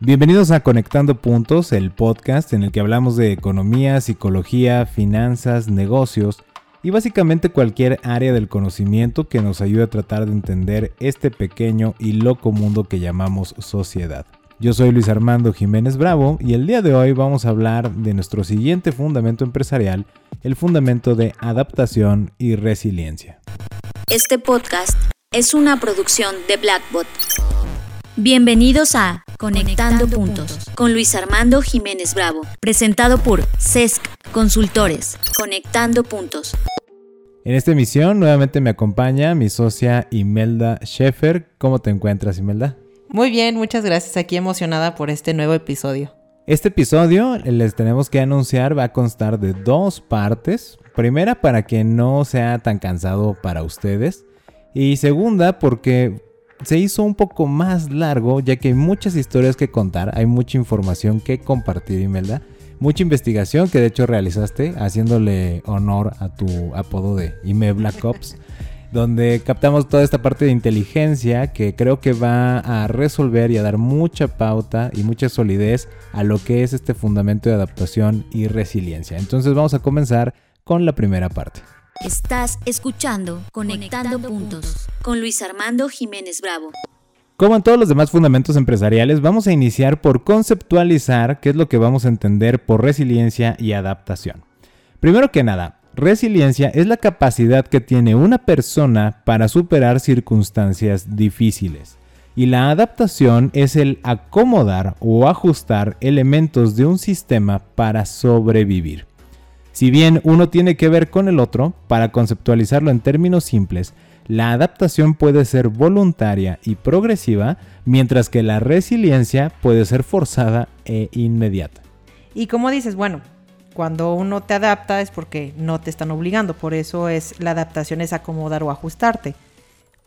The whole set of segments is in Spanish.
Bienvenidos a Conectando Puntos, el podcast en el que hablamos de economía, psicología, finanzas, negocios y básicamente cualquier área del conocimiento que nos ayude a tratar de entender este pequeño y loco mundo que llamamos sociedad. Yo soy Luis Armando Jiménez Bravo y el día de hoy vamos a hablar de nuestro siguiente fundamento empresarial, el fundamento de adaptación y resiliencia. Este podcast es una producción de Blackbot. Bienvenidos a Conectando, Puntos con Luis Armando Jiménez Bravo, presentado por CESC Consultores. Conectando Puntos. En esta emisión nuevamente me acompaña mi socia Imelda Schaefer. ¿Cómo te encuentras, Imelda? Muy bien, muchas gracias. Aquí emocionada por este nuevo episodio. Este episodio, les tenemos que anunciar, va a constar de dos partes. Primera, para que no sea tan cansado para ustedes. Y segunda, porque se hizo un poco más largo, ya que hay muchas historias que contar, hay mucha información que compartir, Imelda. Mucha investigación que de hecho realizaste, haciéndole honor a tu apodo de Ime Black Ops, donde captamos toda esta parte de inteligencia que creo que va a resolver y a dar mucha pauta y mucha solidez a lo que es este fundamento de adaptación y resiliencia. Entonces vamos a comenzar con la primera parte. Estás escuchando Conectando, Puntos con Luis Armando Jiménez Bravo. Como en todos los demás fundamentos empresariales, vamos a iniciar por conceptualizar qué es lo que vamos a entender por resiliencia y adaptación. Primero que nada, resiliencia es la capacidad que tiene una persona para superar circunstancias difíciles. Y la adaptación es el acomodar o ajustar elementos de un sistema para sobrevivir. Si bien uno tiene que ver con el otro, para conceptualizarlo en términos simples, la adaptación puede ser voluntaria y progresiva, mientras que la resiliencia puede ser forzada e inmediata. Y como dices, bueno, cuando uno te adapta es porque no te están obligando, por eso es la adaptación es acomodar o ajustarte.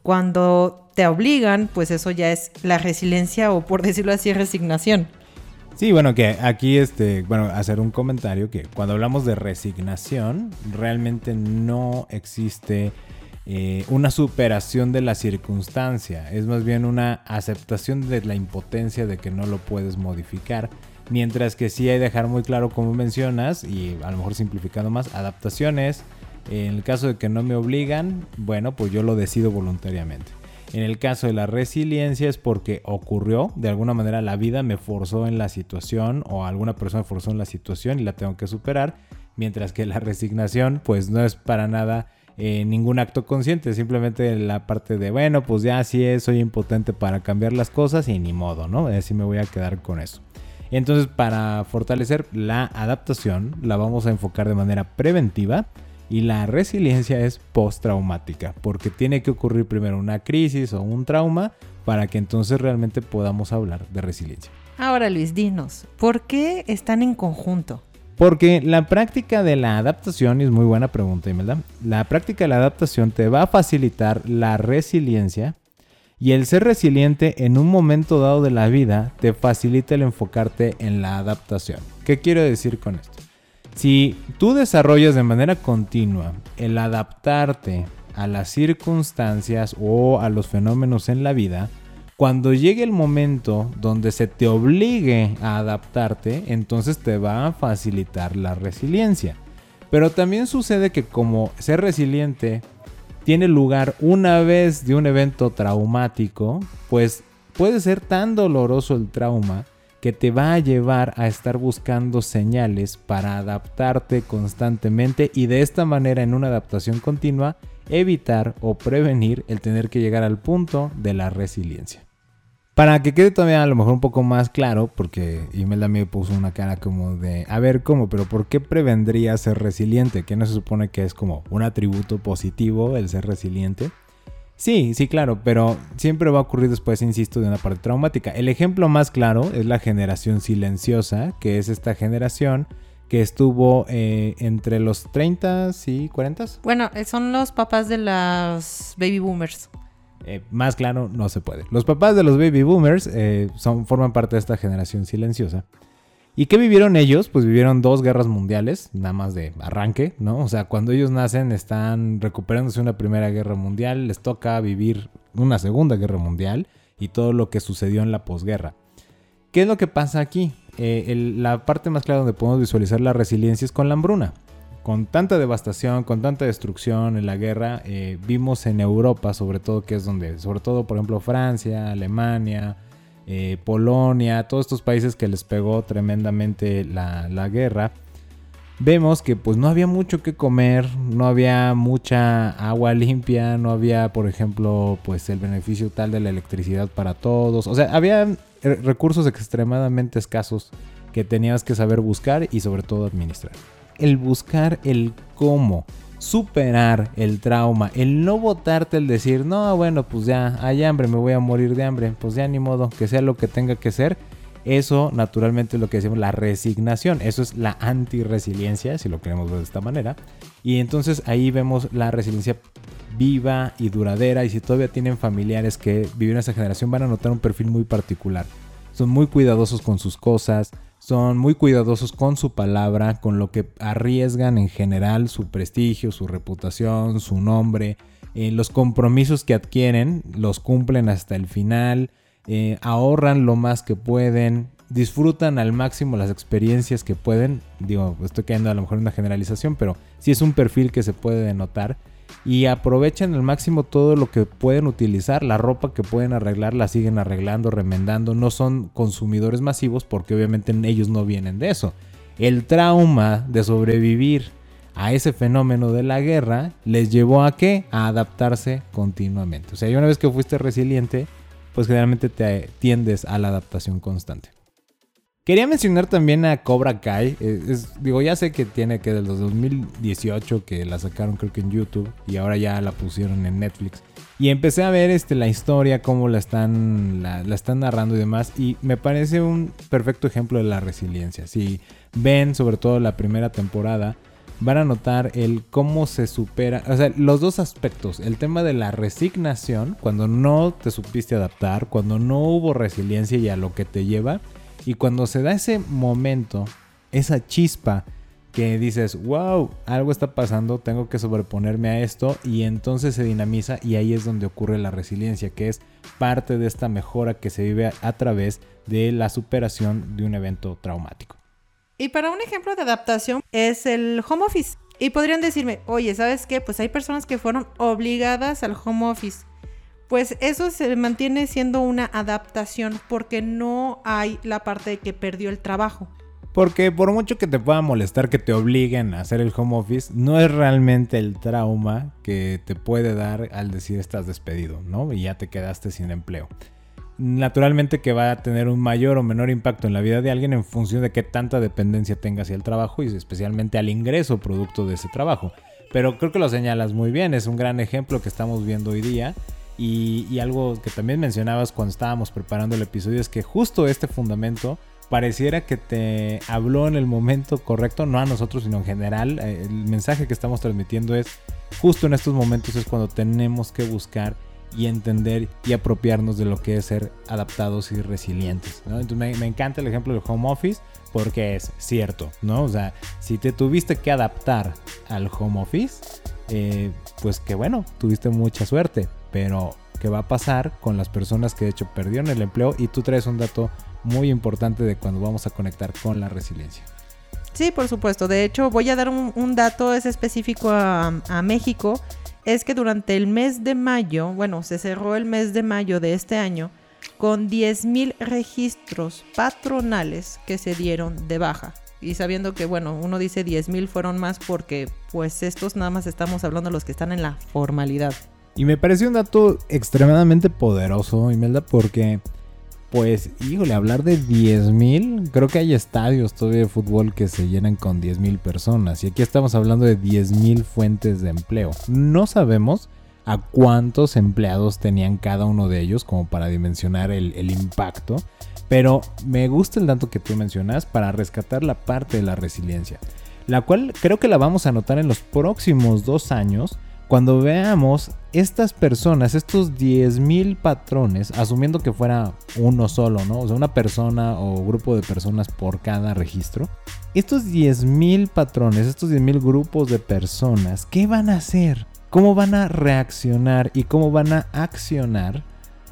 Cuando te obligan, pues eso ya es la resiliencia o por decirlo así, resignación. Sí, bueno, que aquí, este, bueno, hacer un comentario que cuando hablamos de resignación, realmente no existe eh, una superación de la circunstancia, es más bien una aceptación de la impotencia de que no lo puedes modificar. Mientras que sí hay dejar muy claro, como mencionas, y a lo mejor simplificando más, adaptaciones. En el caso de que no me obligan, bueno, pues yo lo decido voluntariamente. En el caso de la resiliencia es porque ocurrió, de alguna manera la vida me forzó en la situación o alguna persona forzó en la situación y la tengo que superar, mientras que la resignación pues no es para nada eh, ningún acto consciente, simplemente la parte de, bueno, pues ya así es, soy impotente para cambiar las cosas y ni modo, ¿no? Así me voy a quedar con eso. Entonces, para fortalecer la adaptación, la vamos a enfocar de manera preventiva y la resiliencia es postraumática, porque tiene que ocurrir primero una crisis o un trauma para que entonces realmente podamos hablar de resiliencia. Ahora Luis, dinos, ¿por qué están en conjunto? Porque la práctica de la adaptación, y es muy buena pregunta, Imelda, la práctica de la adaptación te va a facilitar la resiliencia y el ser resiliente en un momento dado de la vida te facilita el enfocarte en la adaptación. ¿Qué quiero decir con esto? Si tú desarrollas de manera continua el adaptarte a las circunstancias o a los fenómenos en la vida, cuando llegue el momento donde se te obligue a adaptarte, entonces te va a facilitar la resiliencia. Pero también sucede que como ser resiliente tiene lugar una vez de un evento traumático, pues puede ser tan doloroso el trauma que te va a llevar a estar buscando señales para adaptarte constantemente y de esta manera en una adaptación continua evitar o prevenir el tener que llegar al punto de la resiliencia. Para que quede todavía a lo mejor un poco más claro, porque Imelda me puso una cara como de, a ver, ¿cómo? Pero ¿por qué prevendría ser resiliente? Que no se supone que es como un atributo positivo el ser resiliente. Sí, sí, claro, pero siempre va a ocurrir después, insisto, de una parte traumática. El ejemplo más claro es la generación silenciosa, que es esta generación que estuvo eh, entre los 30 y 40. Bueno, eh, son los papás de las baby boomers. Eh, más claro, no se puede. Los papás de los baby boomers son, forman parte de esta generación silenciosa. ¿Y qué vivieron ellos? Pues vivieron dos guerras mundiales, nada más de arranque, ¿no? O sea, cuando ellos nacen están recuperándose una primera guerra mundial, les toca vivir una segunda guerra mundial y todo lo que sucedió en la posguerra. qué es lo que pasa aquí? Eh, la parte más clara donde podemos visualizar la resiliencia es con la hambruna. Con tanta devastación, con tanta destrucción en la guerra, eh, vimos en Europa, sobre todo, que es donde, sobre todo, por ejemplo, Francia, Alemania, eh, Polonia, todos estos países que les pegó tremendamente la, la guerra, vemos que pues no había mucho que comer, no había mucha agua limpia, no había, por ejemplo, pues el beneficio tal de la electricidad para todos. O sea, había recursos extremadamente escasos que tenías que saber buscar y sobre todo administrar. El buscar el cómo superar el trauma, el no votarte, el decir, no, bueno, pues ya hay hambre, me voy a morir de hambre, pues ya ni modo, que sea lo que tenga que ser eso naturalmente es lo que decimos la resignación. Eso es la anti-resiliencia, si lo queremos ver de esta manera. Y entonces ahí vemos la resiliencia viva y duradera. Y si todavía tienen familiares que vivieron esa generación, van a notar un perfil muy particular. Son muy cuidadosos con sus cosas, son muy cuidadosos con su palabra, con lo que arriesgan en general su prestigio, su reputación, su nombre. Eh, los compromisos que adquieren los cumplen hasta el final. Eh, ahorran lo más que pueden, disfrutan al máximo las experiencias que pueden. Digo, estoy cayendo a lo mejor en una generalización, pero sí es un perfil que se puede denotar. Y aprovechan al máximo todo lo que pueden utilizar, la ropa que pueden arreglar la siguen arreglando, remendando. No son consumidores masivos porque obviamente ellos no vienen de eso. El trauma de sobrevivir a ese fenómeno de la guerra les llevó a qué? A adaptarse continuamente. O sea, y una vez que fuiste resiliente, pues generalmente te tiendes a la adaptación constante. Quería mencionar también a Cobra Kai. Eh, digo, ya sé que tiene que desde 2018 que la sacaron creo que en YouTube y ahora ya la pusieron en Netflix. Y empecé a ver este, la historia, cómo la están, la, están narrando y demás. Y me parece un perfecto ejemplo de la resiliencia. Si ven sobre todo la primera temporada, van a notar el cómo se supera, o sea, los dos aspectos, el tema de la resignación, cuando no te supiste adaptar, cuando no hubo resiliencia y a lo que te lleva, y cuando se da ese momento, esa chispa que dices, wow, algo está pasando, tengo que sobreponerme a esto, y entonces se dinamiza y ahí es donde ocurre la resiliencia, que es parte de esta mejora que se vive a través de la superación de un evento traumático. Y para un ejemplo de adaptación es el home office. Y podrían decirme, oye, ¿sabes qué? Pues hay personas que fueron obligadas al home office. Pues eso se mantiene siendo una adaptación porque no hay la parte de que perdió el trabajo. Porque por mucho que te pueda molestar que te obliguen a hacer el home office, no es realmente el trauma que te puede dar al decir estás despedido, ¿no? Y ya te quedaste sin empleo naturalmente que va a tener un mayor o menor impacto en la vida de alguien en función de qué tanta dependencia tenga hacia el trabajo y especialmente al ingreso producto de ese trabajo. Pero creo que lo señalas muy bien, es un gran ejemplo que estamos viendo hoy día. Y, algo que también mencionabas cuando estábamos preparando el episodio es que justo este fundamento pareciera que te habló en el momento correcto, no a nosotros, sino en general. Eh, el mensaje que estamos transmitiendo es justo en estos momentos es cuando tenemos que buscar y entender y apropiarnos de lo que es ser adaptados y resilientes. Me, encanta el ejemplo del home office porque es cierto, ¿no? O sea, si te tuviste que adaptar al home office, eh, pues que bueno, tuviste mucha suerte, pero ¿qué va a pasar con las personas que de hecho perdieron el empleo? Y tú traes un dato muy importante de cuando vamos a conectar con la resiliencia. Sí, por supuesto. De hecho, voy a dar un, dato es específico a, México es que durante el mes de mayo, bueno, se cerró el mes de mayo de este año con 10.000 registros patronales que se dieron de baja. Y sabiendo que, bueno, uno dice 10.000 fueron más porque pues estos nada más estamos hablando de los que están en la formalidad. Y me pareció un dato extremadamente poderoso, Imelda, porque pues, híjole, hablar de 10.000, creo que hay estadios todavía de fútbol que se llenan con 10.000 personas. Y aquí estamos hablando de 10.000 fuentes de empleo. No sabemos a cuántos empleados tenían cada uno de ellos como para dimensionar el, el impacto. Pero me gusta el dato que tú mencionas para rescatar la parte de la resiliencia. La cual creo que la vamos a notar en los próximos dos años cuando veamos estas personas, estos 10.000 patrones, asumiendo que fuera uno solo, ¿no? O sea, una persona o grupo de personas por cada registro. Estos 10.000 patrones, estos 10.000 grupos de personas, ¿qué van a hacer? ¿Cómo van a reaccionar y cómo van a accionar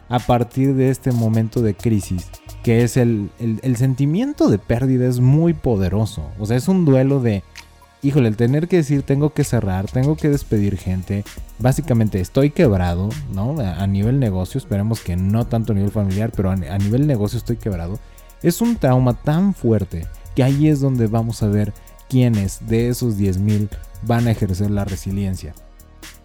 a partir de este momento de crisis, que es el, el, sentimiento de pérdida es muy poderoso. O sea, es un duelo de, híjole, el tener que decir tengo que cerrar, tengo que despedir gente, básicamente estoy quebrado, ¿no? A, nivel negocio, esperemos que no tanto a nivel familiar, pero a, nivel negocio estoy quebrado. Es un trauma tan fuerte que ahí es donde vamos a ver quiénes de esos 10.000 van a ejercer la resiliencia.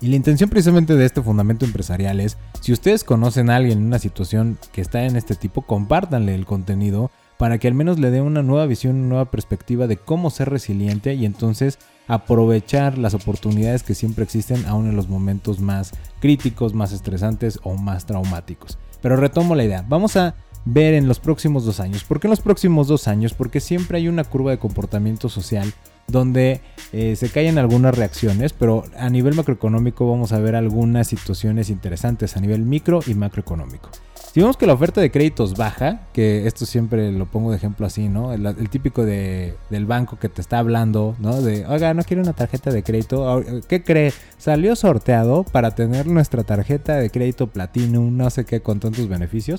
Y la intención precisamente de este fundamento empresarial es, si ustedes conocen a alguien en una situación que está en este tipo, compártanle el contenido para que al menos le dé una nueva visión, una nueva perspectiva de cómo ser resiliente y entonces aprovechar las oportunidades que siempre existen aún en los momentos más críticos, más estresantes o más traumáticos. Pero retomo la idea, vamos a ver en los próximos dos años. ¿Por qué en los próximos dos años? Porque siempre hay una curva de comportamiento social donde eh, se caen algunas reacciones, pero a nivel macroeconómico vamos a ver algunas situaciones interesantes a nivel micro y macroeconómico. Si vemos que la oferta de créditos baja, que esto siempre lo pongo de ejemplo así, ¿no? El, típico de, del banco que te está hablando, ¿no? De, oiga, no quiero una tarjeta de crédito. ¿Qué cree? Salió sorteado para tener nuestra tarjeta de crédito Platinum, no sé qué, con tantos beneficios.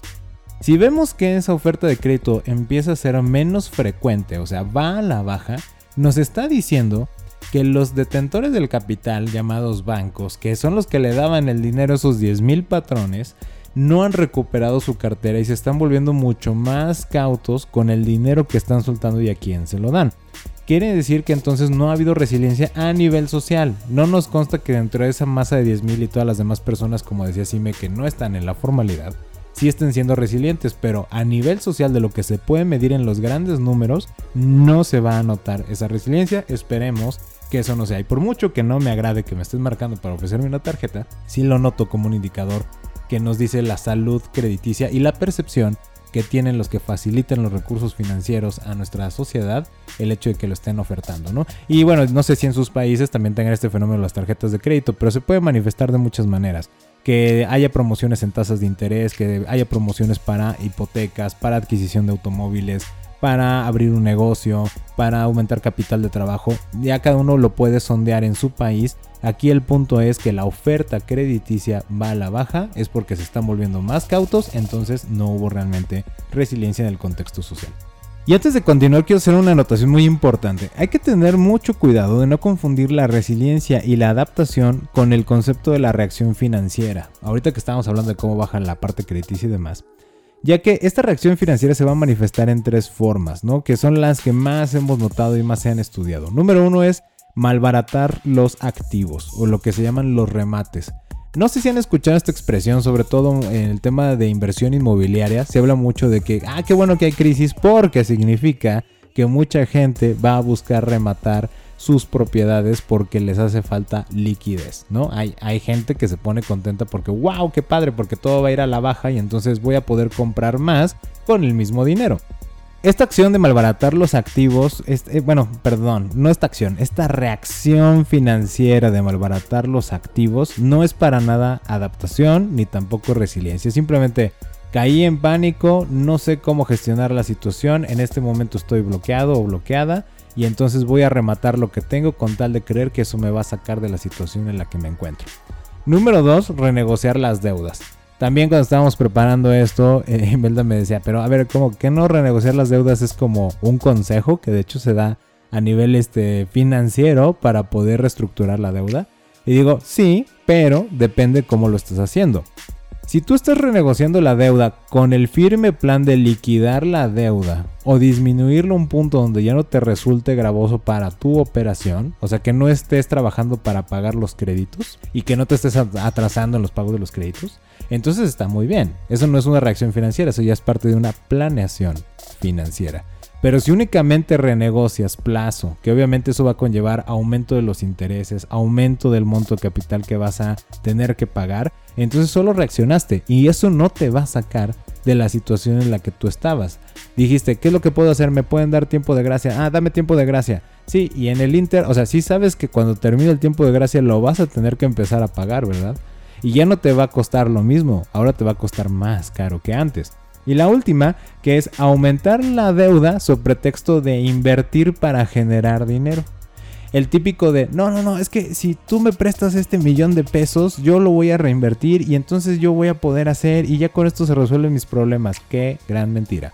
Si vemos que esa oferta de crédito empieza a ser menos frecuente, o sea, va a la baja, nos está diciendo que los detentores del capital, llamados bancos, que son los que le daban el dinero a esos 10.000 patrones, no han recuperado su cartera y se están volviendo mucho más cautos con el dinero que están soltando y a quién se lo dan. Quiere decir que entonces no ha habido resiliencia a nivel social. No nos consta que dentro de esa masa de 10.000 y todas las demás personas, como decía Sime, que no están en la formalidad, sí estén siendo resilientes, pero a nivel social de lo que se puede medir en los grandes números, no se va a notar esa resiliencia. Esperemos que eso no sea. Y por mucho que no me agrade que me estés marcando para ofrecerme una tarjeta, sí lo noto como un indicador que nos dice la salud crediticia y la percepción que tienen los que facilitan los recursos financieros a nuestra sociedad el hecho de que lo estén ofertando, ¿no? Y bueno, no sé si en sus países también tengan este fenómeno las tarjetas de crédito, pero se puede manifestar de muchas maneras. Que haya promociones en tasas de interés, que haya promociones para hipotecas, para adquisición de automóviles, para abrir un negocio, para aumentar capital de trabajo. Ya cada uno lo puede sondear en su país. Aquí el punto es que la oferta crediticia va a la baja, es porque se están volviendo más cautos, entonces no hubo realmente resiliencia en el contexto social. Y antes de continuar quiero hacer una anotación muy importante. Hay que tener mucho cuidado de no confundir la resiliencia y la adaptación con el concepto de la reacción financiera. Ahorita que estamos hablando de cómo baja la parte crediticia y demás ya que esta reacción financiera se va a manifestar en tres formas, ¿no? Que son las que más hemos notado y más se han estudiado. Número uno es malbaratar los activos o lo que se llaman los remates. No sé si han escuchado esta expresión, sobre todo en el tema de inversión inmobiliaria. Se habla mucho de que, ah, qué bueno que hay crisis porque significa que mucha gente va a buscar rematar sus propiedades porque les hace falta liquidez, ¿no? Hay, hay gente que se pone contenta porque, wow, qué padre, porque todo va a ir a la baja y entonces voy a poder comprar más con el mismo dinero. Esta acción de malbaratar los activos, eh, bueno, perdón, no esta acción, esta reacción financiera de malbaratar los activos no es para nada adaptación ni tampoco resiliencia. Simplemente caí en pánico, no sé cómo gestionar la situación, en este momento estoy bloqueado o bloqueada y entonces voy a rematar lo que tengo con tal de creer que eso me va a sacar de la situación en la que me encuentro. Número 2, renegociar las deudas. También cuando estábamos preparando esto, eh, me decía, pero a ver, ¿cómo que no renegociar las deudas es como un consejo que de hecho se da a nivel este, financiero para poder reestructurar la deuda? Y digo, sí, pero depende cómo lo estés haciendo. Si tú estás renegociando la deuda con el firme plan de liquidar la deuda o disminuirlo a un punto donde ya no te resulte gravoso para tu operación, o sea que no estés trabajando para pagar los créditos y que no te estés atrasando en los pagos de los créditos, entonces está muy bien. Eso no es una reacción financiera, eso ya es parte de una planeación financiera. Pero si únicamente renegocias plazo, que obviamente eso va a conllevar aumento de los intereses, aumento del monto de capital que vas a tener que pagar, entonces solo reaccionaste y eso no te va a sacar de la situación en la que tú estabas. Dijiste, ¿qué es lo que puedo hacer? ¿Me pueden dar tiempo de gracia? Ah, dame tiempo de gracia. Sí, y en el Inter, o sea, sí sabes que cuando termine el tiempo de gracia lo vas a tener que empezar a pagar, ¿verdad? Y ya no te va a costar lo mismo, ahora te va a costar más caro que antes. Y la última, que es aumentar la deuda sobre pretexto de invertir para generar dinero. el típico de, no, no, no, es que si tú me prestas este millón de pesos, yo lo voy a reinvertir y entonces yo voy a poder hacer y ya con esto se resuelven mis problemas. Qué gran mentira.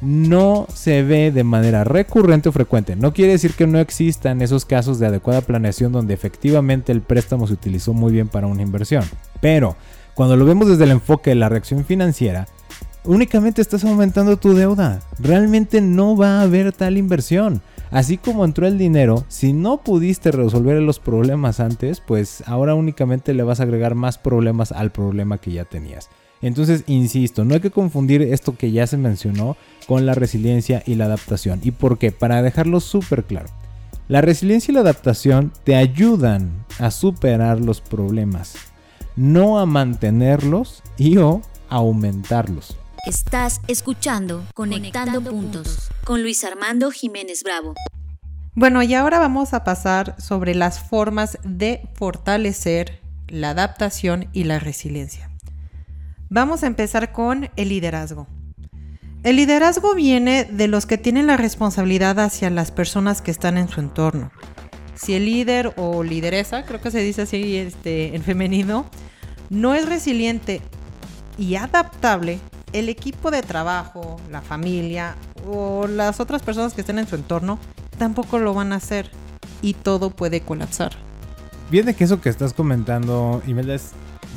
No se ve de manera recurrente o frecuente. No quiere decir que no existan esos casos de adecuada planeación donde efectivamente el préstamo se utilizó muy bien para una inversión. Pero cuando lo vemos desde el enfoque de la reacción financiera, únicamente estás aumentando tu deuda. Realmente no va a haber tal inversión. Así como entró el dinero, si no pudiste resolver los problemas antes, pues ahora únicamente le vas a agregar más problemas al problema que ya tenías. Entonces, insisto, no hay que confundir esto que ya se mencionó con la resiliencia y la adaptación. ¿Y por qué? Para dejarlo súper claro. La resiliencia y la adaptación te ayudan a superar los problemas, no a mantenerlos y o aumentarlos. Estás escuchando Conectando, Puntos con Luis Armando Jiménez Bravo. Bueno, y ahora vamos a pasar sobre las formas de fortalecer la adaptación y la resiliencia. Vamos a empezar con el liderazgo. El liderazgo viene de los que tienen la responsabilidad hacia las personas que están en su entorno. Si el líder o lideresa, creo que se dice así este, en femenino, no es resiliente y adaptable, el equipo de trabajo, la familia o las otras personas que estén en su entorno tampoco lo van a hacer y todo puede colapsar. Viene que eso que estás comentando, Imelda, es,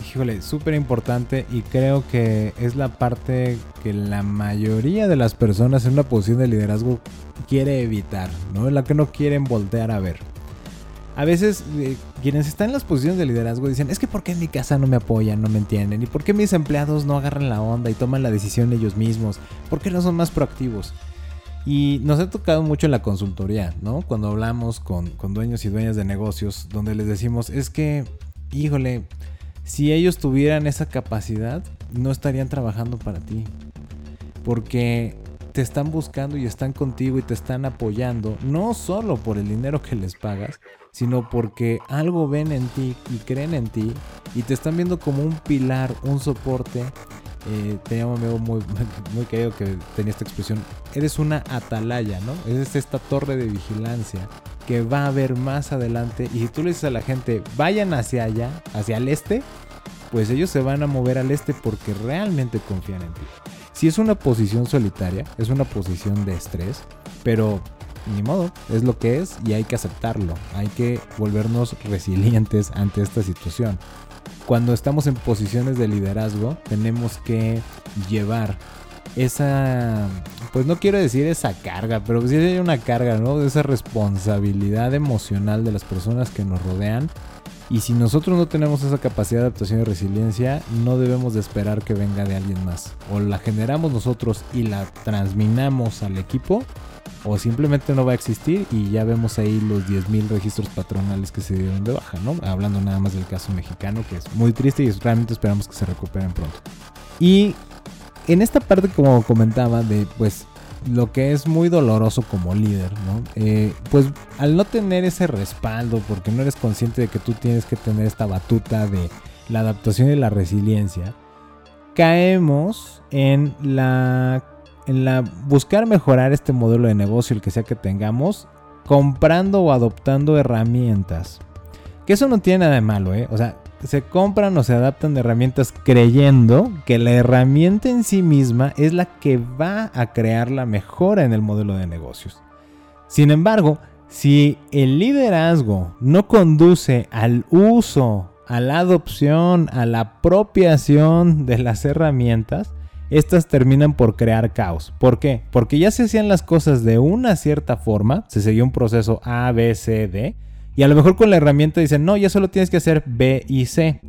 híjole, súper importante y creo que es la parte que la mayoría de las personas en una posición de liderazgo quiere evitar, ¿no? La que no quieren voltear a ver a veces eh, quienes están en las posiciones de liderazgo dicen, es que ¿por qué en mi casa no me apoyan, no me entienden? ¿Y por qué mis empleados no agarran la onda y toman la decisión ellos mismos? ¿Por qué no son más proactivos? Y nos ha tocado mucho en la consultoría, ¿no? Cuando hablamos con, con dueños y dueñas de negocios, donde les decimos, es que, híjole, si ellos tuvieran esa capacidad, no estarían trabajando para ti. Porque te están buscando y están contigo y te están apoyando, no solo por el dinero que les pagas, sino porque algo ven en ti y creen en ti y te están viendo como un pilar, un soporte. Eh, tenía un amigo muy, muy querido que tenía esta expresión, eres una atalaya, ¿no? Es esta torre de vigilancia que va a ver más adelante y si tú le dices a la gente, vayan hacia allá, hacia el este, pues ellos se van a mover al este porque realmente confían en ti. Si es una posición solitaria, es una posición de estrés, pero ni modo, es lo que es y hay que aceptarlo. Hay que volvernos resilientes ante esta situación. Cuando estamos en posiciones de liderazgo, tenemos que llevar esa, pues no quiero decir esa carga, pero sí hay una carga, ¿no? De esa responsabilidad emocional de las personas que nos rodean. Y si nosotros no tenemos esa capacidad de adaptación y resiliencia, no debemos de esperar que venga de alguien más. O la generamos nosotros y la transminamos al equipo, o simplemente no va a existir y ya vemos ahí los 10.000 registros patronales que se dieron de baja, ¿no? Hablando nada más del caso mexicano, que es muy triste y realmente esperamos que se recuperen pronto. Y en esta parte, como comentaba, de pues lo que es muy doloroso como líder, ¿no? Eh, pues al no tener ese respaldo, porque no eres consciente de que tú tienes que tener esta batuta de la adaptación y la resiliencia, caemos en la en la buscar mejorar este modelo de negocio, el que sea que tengamos, comprando o adoptando herramientas. Que eso no tiene nada de malo, ¿eh? O sea, se compran o se adaptan de herramientas creyendo que la herramienta en sí misma es la que va a crear la mejora en el modelo de negocios. Sin embargo, si el liderazgo no conduce al uso, a la adopción, a la apropiación de las herramientas, estas terminan por crear caos. ¿Por qué? Porque ya se hacían las cosas de una cierta forma, se seguía un proceso A, B, C, D, y a lo mejor con la herramienta dicen, no, ya solo tienes que hacer B y C.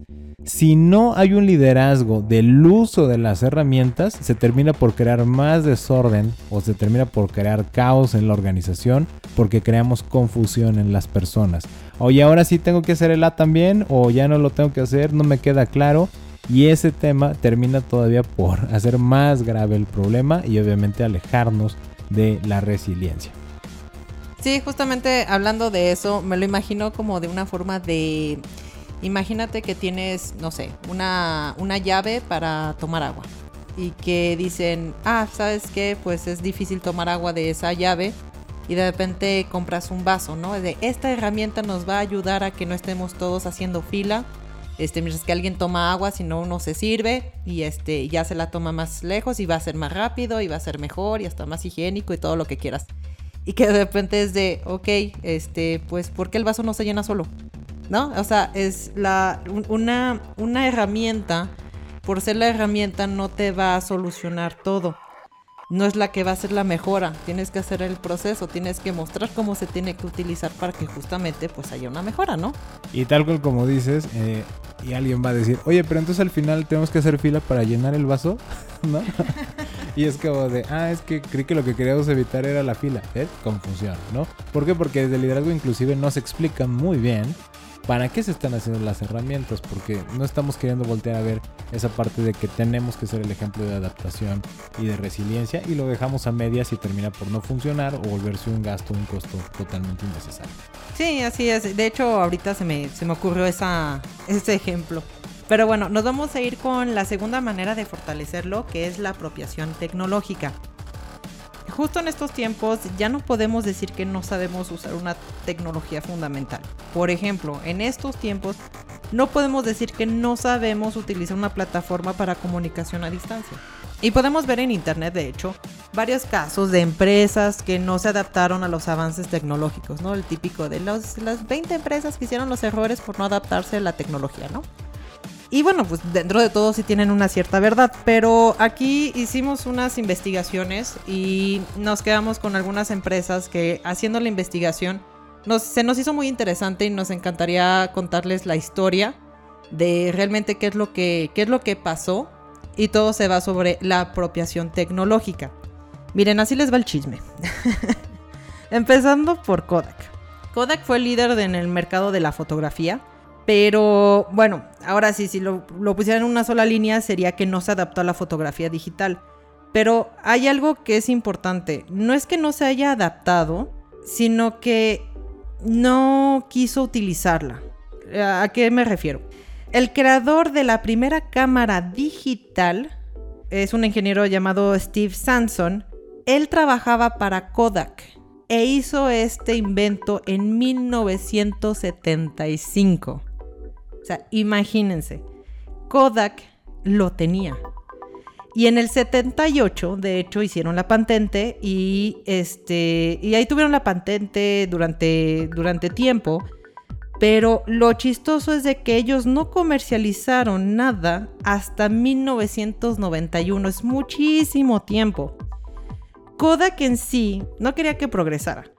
Si no hay un liderazgo del uso de las herramientas, se termina por crear más desorden o se termina por crear caos en la organización porque creamos confusión en las personas. Oye, ahora sí tengo que hacer el A también o ya no lo tengo que hacer, no me queda claro. Y ese tema termina todavía por hacer más grave el problema y obviamente alejarnos de la resiliencia. Sí, justamente hablando de eso, me lo imagino como de una forma de... Imagínate que tienes, no sé, una, una llave para tomar agua. Y que dicen, ah, ¿sabes qué? Pues es difícil tomar agua de esa llave y de repente compras un vaso, ¿no? De esta herramienta nos va a ayudar a que no estemos todos haciendo fila. Este, mientras que alguien toma agua, si no uno se sirve y este ya se la toma más lejos y va a ser más rápido y va a ser mejor y hasta más higiénico y todo lo que quieras. Y que de repente es de, ok, este, pues ¿por qué el vaso no se llena solo? ¿No? O sea, es la una una herramienta por ser la herramienta no te va a solucionar todo no es la que va a ser la mejora. Tienes que hacer el proceso, tienes que mostrar cómo se tiene que utilizar para que justamente pues haya una mejora, ¿no? Y tal cual como dices, eh, y alguien va a decir, oye, pero entonces al final tenemos que hacer fila para llenar el vaso, ¿no? y es como de, ah, es que creí que lo que queríamos evitar era la fila. ¿eh? Confusión, ¿no? ¿Por qué? Porque desde liderazgo inclusive no se explica muy bien para qué se están haciendo las herramientas, porque no estamos queriendo voltear a ver esa parte de que tenemos que ser el ejemplo de adaptación y de resiliencia y lo dejamos a medias y termina por no funcionar o volverse un gasto, un costo totalmente innecesario. Sí, así es. De hecho, ahorita se me, se me ocurrió ese ejemplo. Pero bueno, nos vamos a ir con la segunda manera de fortalecerlo, que es la apropiación tecnológica justo en estos tiempos ya no podemos decir que no sabemos usar una tecnología fundamental. Por ejemplo, en estos tiempos no podemos decir que no sabemos utilizar una plataforma para comunicación a distancia. Y podemos ver en internet, de hecho, varios casos de empresas que no se adaptaron a los avances tecnológicos, ¿no? El típico de las 20 empresas que hicieron los errores por no adaptarse a la tecnología, ¿no? Y bueno, pues dentro de todo sí tienen una cierta verdad, pero aquí hicimos unas investigaciones y nos quedamos con algunas empresas que haciendo la investigación se nos hizo muy interesante y nos encantaría contarles la historia de realmente qué es lo que, qué es lo que pasó y todo se va sobre la apropiación tecnológica. Miren, así les va el chisme. Empezando por Kodak. Kodak fue líder en el mercado de la fotografía pero bueno, ahora sí, si lo, lo pusieran en una sola línea sería que no se adaptó a la fotografía digital. Pero hay algo que es importante. No es que no se haya adaptado, sino que no quiso utilizarla. ¿A qué me refiero? El creador de la primera cámara digital es un ingeniero llamado Steve Sanson. Él trabajaba para Kodak e hizo este invento en 1975. O sea, imagínense, Kodak lo tenía. Y en el 78, de hecho, hicieron la patente y este y ahí tuvieron la patente durante durante tiempo, pero lo chistoso es de que ellos no comercializaron nada hasta 1991, es muchísimo tiempo. Kodak en sí no quería que progresara.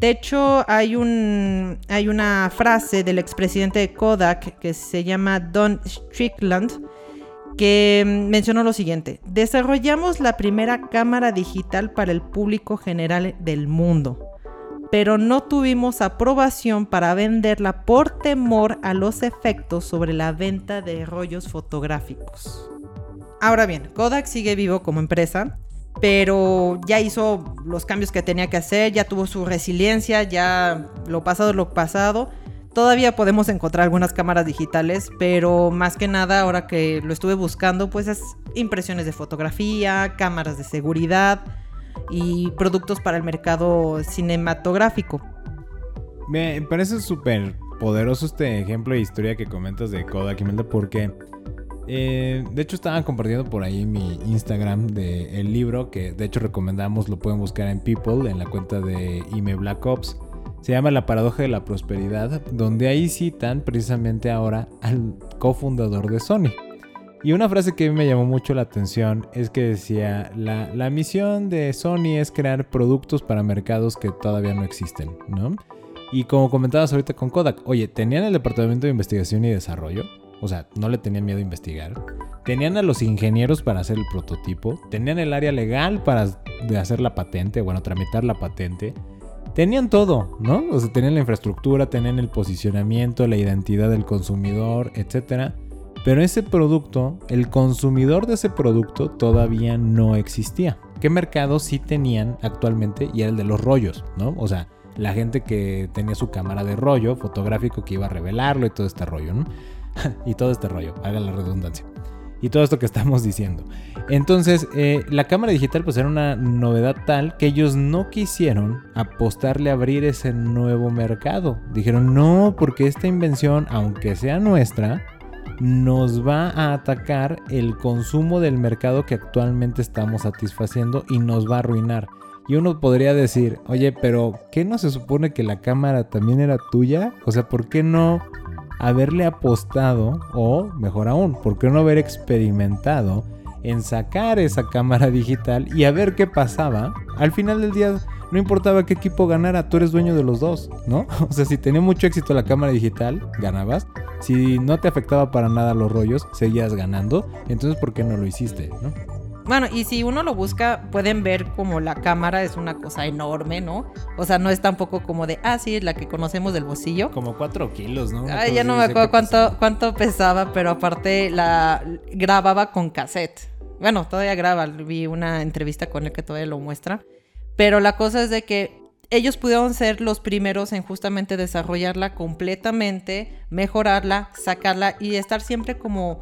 De hecho, hay, un, hay una frase del expresidente de Kodak que se llama Don Strickland que mencionó lo siguiente, desarrollamos la primera cámara digital para el público general del mundo, pero no tuvimos aprobación para venderla por temor a los efectos sobre la venta de rollos fotográficos. Ahora bien, Kodak sigue vivo como empresa, pero ya hizo los cambios que tenía que hacer, ya tuvo su resiliencia, ya lo pasado, lo pasado. Todavía podemos encontrar algunas cámaras digitales, pero más que nada, ahora que lo estuve buscando, pues es impresiones de fotografía, cámaras de seguridad y productos para el mercado cinematográfico. Me parece súper poderoso este ejemplo de historia que comentas de Kodak, porque eh, de hecho, estaban compartiendo por ahí mi Instagram del libro, que de hecho recomendamos, lo pueden buscar en People, en la cuenta de IME Black Ops. Se llama La paradoja de la prosperidad, donde ahí citan precisamente ahora al cofundador de Sony. Y una frase que me llamó mucho la atención es que decía, la, la misión de Sony es crear productos para mercados que todavía no existen, ¿no? Y como comentabas ahorita con Kodak, oye, ¿tenían el departamento de investigación y desarrollo? O sea, no le tenían miedo a investigar. Tenían a los ingenieros para hacer el prototipo. Tenían el área legal para hacer la patente, bueno, tramitar la patente. Tenían todo, ¿no? O sea, tenían la infraestructura, tenían el posicionamiento, la identidad del consumidor, etc. Pero ese producto, el consumidor de ese producto todavía no existía. ¿Qué mercados sí tenían actualmente? Y era el de los rollos, ¿no? O sea, la gente que tenía su cámara de rollo fotográfico que iba a revelarlo y todo este rollo, ¿no? y todo este rollo, haga la redundancia. y todo esto que estamos diciendo. Entonces, eh, la cámara digital pues era una novedad tal que ellos no quisieron apostarle a abrir ese nuevo mercado. Dijeron, no, porque esta invención, aunque sea nuestra, nos va a atacar el consumo del mercado que actualmente estamos satisfaciendo y nos va a arruinar. Y uno podría decir, oye, pero ¿qué no se supone que la cámara también era tuya? O sea, ¿por qué no haberle apostado o, mejor aún, por qué no haber experimentado en sacar esa cámara digital y a ver qué pasaba? Al final del día no importaba qué equipo ganara, tú eres dueño de los dos, ¿no? O sea, si tenía mucho éxito la cámara digital, ganabas. Si no te afectaba para nada los rollos, seguías ganando. Entonces, ¿por qué no lo hiciste, no? Bueno, y si uno lo busca, pueden ver como la cámara es una cosa enorme, ¿no? O sea, no es tampoco como de, ah, sí, la que conocemos del bolsillo. Como cuatro kilos, ¿no? Ay, ya no me acuerdo cuánto, cuánto pesaba, pero aparte la grababa con cassette. Bueno, todavía graba, vi una entrevista con él que todavía lo muestra. Pero la cosa es de que ellos pudieron ser los primeros en justamente desarrollarla completamente, mejorarla, sacarla y estar siempre como,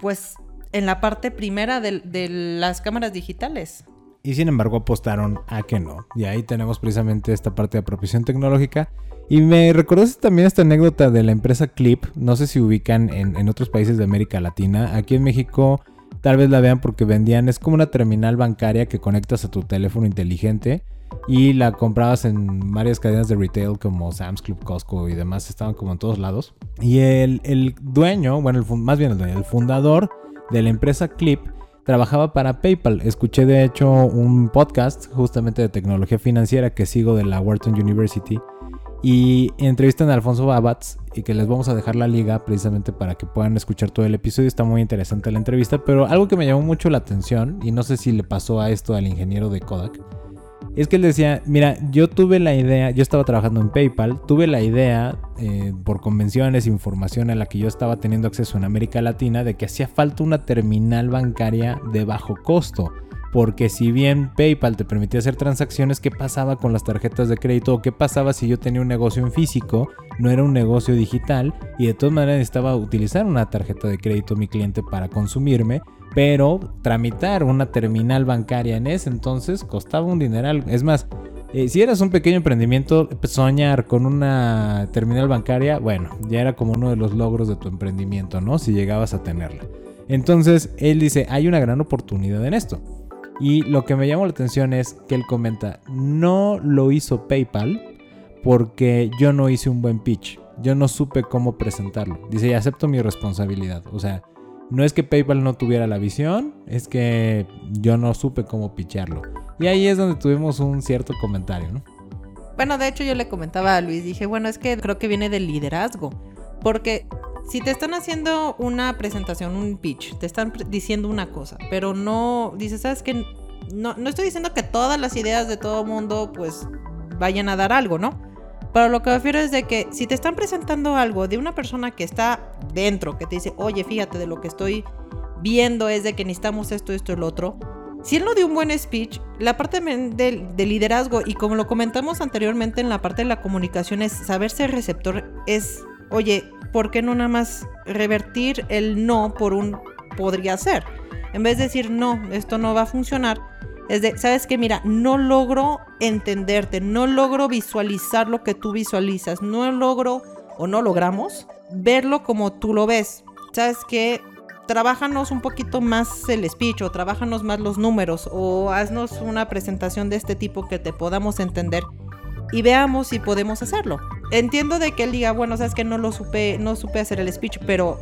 pues, en la parte primera de, las cámaras digitales. Y sin embargo apostaron a que no. Y ahí tenemos precisamente esta parte de apropiación tecnológica. Y me recordaste también esta anécdota de la empresa Clip. No sé si ubican en, en otros países de América Latina. Aquí en México tal vez la vean porque vendían, es como una terminal bancaria que conectas a tu teléfono inteligente y la comprabas en varias cadenas de retail como Sam's Club, Costco y demás, estaban como en todos lados. Y el, dueño, bueno, el, más bien el, el fundador de la empresa Clip trabajaba para PayPal. Escuché de hecho un podcast justamente de tecnología financiera que sigo de la Wharton University y entrevistan a Alfonso Babatz y que les vamos a dejar la liga precisamente para que puedan escuchar todo el episodio. Está muy interesante la entrevista, pero algo que me llamó mucho la atención y no sé si le pasó a esto al ingeniero de Kodak es que él decía, mira, yo tuve la idea, yo estaba trabajando en PayPal, tuve la idea eh, por convenciones, información a la que yo estaba teniendo acceso en América Latina, de que hacía falta una terminal bancaria de bajo costo. Porque si bien PayPal te permitía hacer transacciones, ¿qué pasaba con las tarjetas de crédito? ¿O qué pasaba si yo tenía un negocio en físico? No era un negocio digital y de todas maneras necesitaba utilizar una tarjeta de crédito mi cliente para consumirme pero tramitar una terminal bancaria en ese entonces costaba un dineral. Es más, eh, si eras un pequeño emprendimiento, soñar con una terminal bancaria, bueno, ya era como uno de los logros de tu emprendimiento, ¿no? Si llegabas a tenerla. Entonces, él dice, hay una gran oportunidad en esto. Y lo que me llamó la atención es que él comenta, no lo hizo PayPal porque yo no hice un buen pitch. Yo no supe cómo presentarlo. Dice, y acepto mi responsabilidad. O sea, no es que PayPal no tuviera la visión, es que yo no supe cómo picharlo. Y ahí es donde tuvimos un cierto comentario, ¿no? Bueno, de hecho yo le comentaba a Luis, dije, bueno, es que creo que viene del liderazgo. Porque si te están haciendo una presentación, un pitch, te están diciendo una cosa, pero no, dices, ¿sabes qué? No, no estoy diciendo que todas las ideas de todo mundo pues vayan a dar algo, ¿no? Pero lo que me refiero es de que si te están presentando algo de una persona que está dentro, que te dice, oye, fíjate de lo que estoy viendo es de que necesitamos esto, esto lo otro. Si él no dio un buen speech, la parte del, liderazgo, y como lo comentamos anteriormente en la parte de la comunicación, es saber ser receptor, es, oye, ¿por qué no nada más revertir el no por un podría ser? En vez de decir, no, esto no va a funcionar, es de, ¿sabes qué? Mira, no logro entenderte, no logro visualizar lo que tú visualizas, no logro o no logramos verlo como tú lo ves. ¿Sabes qué? Trabájanos un poquito más el speech o trabájanos más los números o haznos una presentación de este tipo que te podamos entender y veamos si podemos hacerlo. Entiendo de que él diga, bueno, sabes que no lo supe, no supe hacer el speech, pero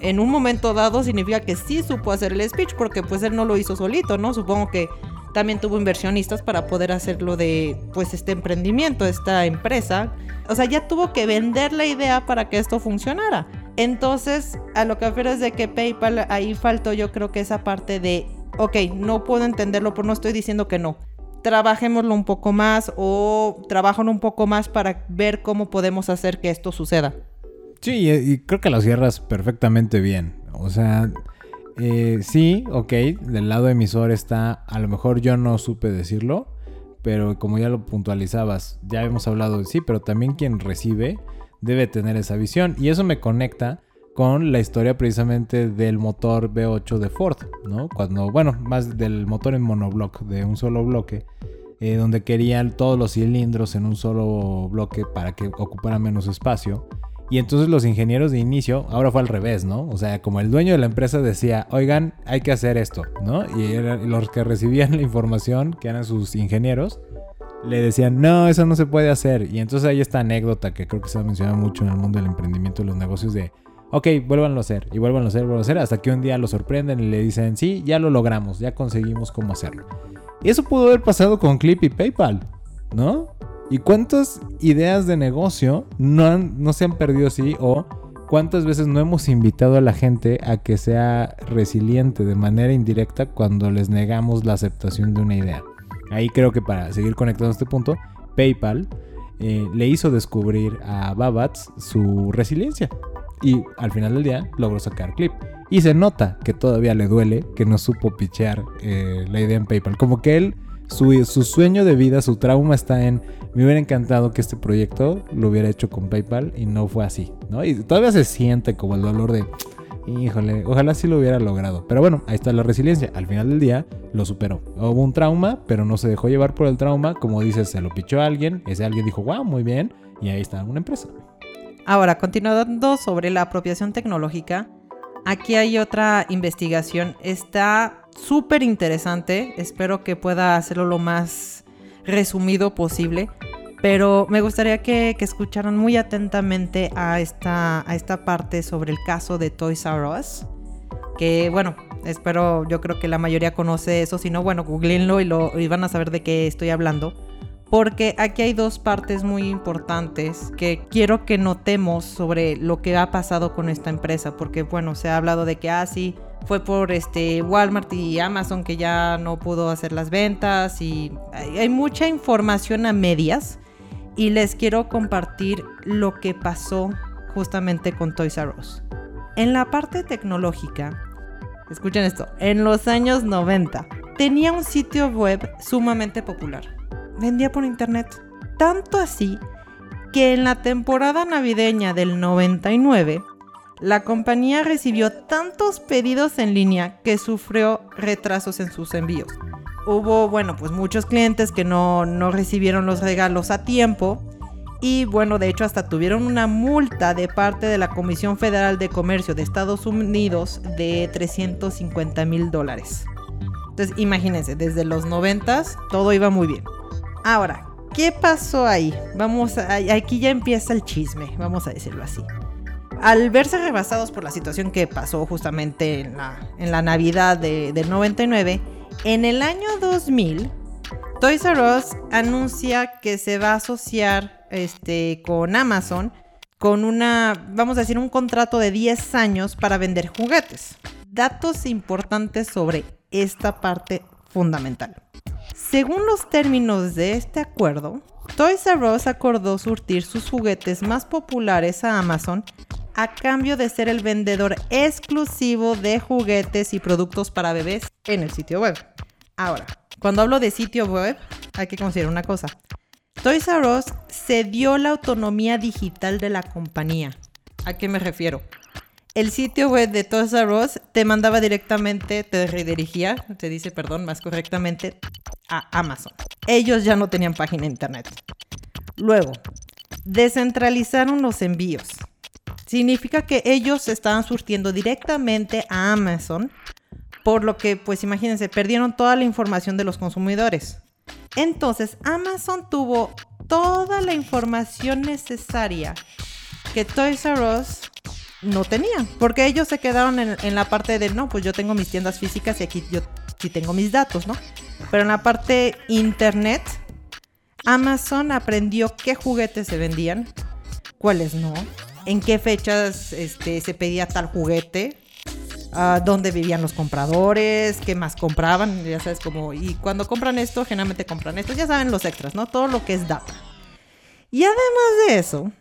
en un momento dado significa que sí supo hacer el speech porque pues él no lo hizo solito, ¿no? Supongo que también tuvo inversionistas para poder hacerlo de pues este emprendimiento, esta empresa. O sea, ya tuvo que vender la idea para que esto funcionara. Entonces, a lo que refiero es de que PayPal ahí faltó yo creo que esa parte de, ok, no puedo entenderlo, pero no estoy diciendo que no. Trabajémoslo un poco más o trabajan un poco más para ver cómo podemos hacer que esto suceda. Sí, y creo que lo cierras perfectamente bien. O sea, eh, sí, ok, del lado emisor está, a lo mejor yo no supe decirlo, pero como ya lo puntualizabas, ya hemos hablado de sí, pero también quien recibe debe tener esa visión. Y eso me conecta con la historia precisamente del motor V8 de Ford, ¿no? Cuando, bueno, más del motor en monoblock, de un solo bloque, eh, donde querían todos los cilindros en un solo bloque para que ocupara menos espacio. Y entonces los ingenieros de inicio, ahora fue al revés, ¿no? O sea, como el dueño de la empresa decía, oigan, hay que hacer esto, ¿no? Y los que recibían la información, que eran sus ingenieros, le decían, no, eso no se puede hacer. Y entonces hay esta anécdota que creo que se ha mencionado mucho en el mundo del emprendimiento y los negocios de ok, vuélvanlo a hacer, y vuélvanlo a hacer, vuélvanlo a hacer, hasta que un día lo sorprenden y le dicen, sí, ya lo logramos, ya conseguimos cómo hacerlo. Y eso pudo haber pasado con Clip y PayPal, ¿no? ¿Y cuántas ideas de negocio no, no se han perdido así? O cuántas veces no hemos invitado a la gente a que sea resiliente de manera indirecta cuando les negamos la aceptación de una idea. Ahí creo que para seguir conectando a este punto, PayPal eh, le hizo descubrir a Babats su resiliencia y al final del día logró sacar clip. Y se nota que todavía le duele que no supo pichear eh, la idea en PayPal. Como que él, su, su, sueño de vida, su trauma está en, me hubiera encantado que este proyecto lo hubiera hecho con PayPal y no fue así, ¿no? Y todavía se siente como el dolor de, híjole, ojalá sí lo hubiera logrado. Pero bueno, ahí está la resiliencia. Al final del día lo superó. Hubo un trauma, pero no se dejó llevar por el trauma. Como dices, se lo pichó a alguien. Ese alguien dijo, wow, muy bien. Y ahí está una empresa. Ahora, continuando sobre la apropiación tecnológica, aquí hay otra investigación. Está súper interesante. Espero que pueda hacerlo lo más resumido posible. Pero me gustaría que, escucharan muy atentamente a esta, a esta parte sobre el caso de Toys R Us. Que bueno, espero, yo creo que la mayoría conoce eso. Si no, bueno, googleenlo y, lo, y van a saber de qué estoy hablando porque aquí hay dos partes muy importantes que quiero que notemos sobre lo que ha pasado con esta empresa, porque bueno, se ha hablado de que así ah, fue por este Walmart y Amazon que ya no pudo hacer las ventas y hay, mucha información a medias y les quiero compartir lo que pasó justamente con Toys R Us. En la parte tecnológica, escuchen esto, en los años 90 tenía un sitio web sumamente popular vendía por internet. Tanto así que en la temporada navideña del 99, la compañía recibió tantos pedidos en línea que sufrió retrasos en sus envíos. Hubo, bueno, pues muchos clientes que no, no recibieron los regalos a tiempo y bueno, de hecho hasta tuvieron una multa de parte de la Comisión Federal de Comercio de Estados Unidos de 350 mil dólares. Entonces imagínense, desde los 90 todo iba muy bien. Ahora, ¿qué pasó ahí? Vamos a, aquí ya empieza el chisme, vamos a decirlo así. Al verse rebasados por la situación que pasó justamente en la, en la Navidad de, del 99, en el año 2000, Toys R Us anuncia que se va a asociar este, con Amazon con una, vamos a decir, un contrato de 10 años para vender juguetes. Datos importantes sobre esta parte fundamental. Según los términos de este acuerdo, Toys R Us acordó surtir sus juguetes más populares a Amazon a cambio de ser el vendedor exclusivo de juguetes y productos para bebés en el sitio web. Ahora, cuando hablo de sitio web, hay que considerar una cosa. Toys R Us cedió la autonomía digital de la compañía. ¿A qué me refiero? El sitio web de Toys R Us te mandaba directamente, te redirigía, te dice, perdón, más correctamente, a Amazon. Ellos ya no tenían página internet. Luego, descentralizaron los envíos. Significa que ellos estaban surtiendo directamente a Amazon, por lo que, pues imagínense, perdieron toda la información de los consumidores. Entonces, Amazon tuvo toda la información necesaria que Toys R Us no tenía, porque ellos se quedaron en, la parte de, no, pues yo tengo mis tiendas físicas y aquí yo sí tengo mis datos, ¿no? Pero en la parte internet, Amazon aprendió qué juguetes se vendían, cuáles no, en qué fechas este, se pedía tal juguete, uh, dónde vivían los compradores, qué más compraban, ya sabes, como, y cuando compran esto, generalmente compran esto, ya saben los extras, ¿no? Todo lo que es data. Y además de eso,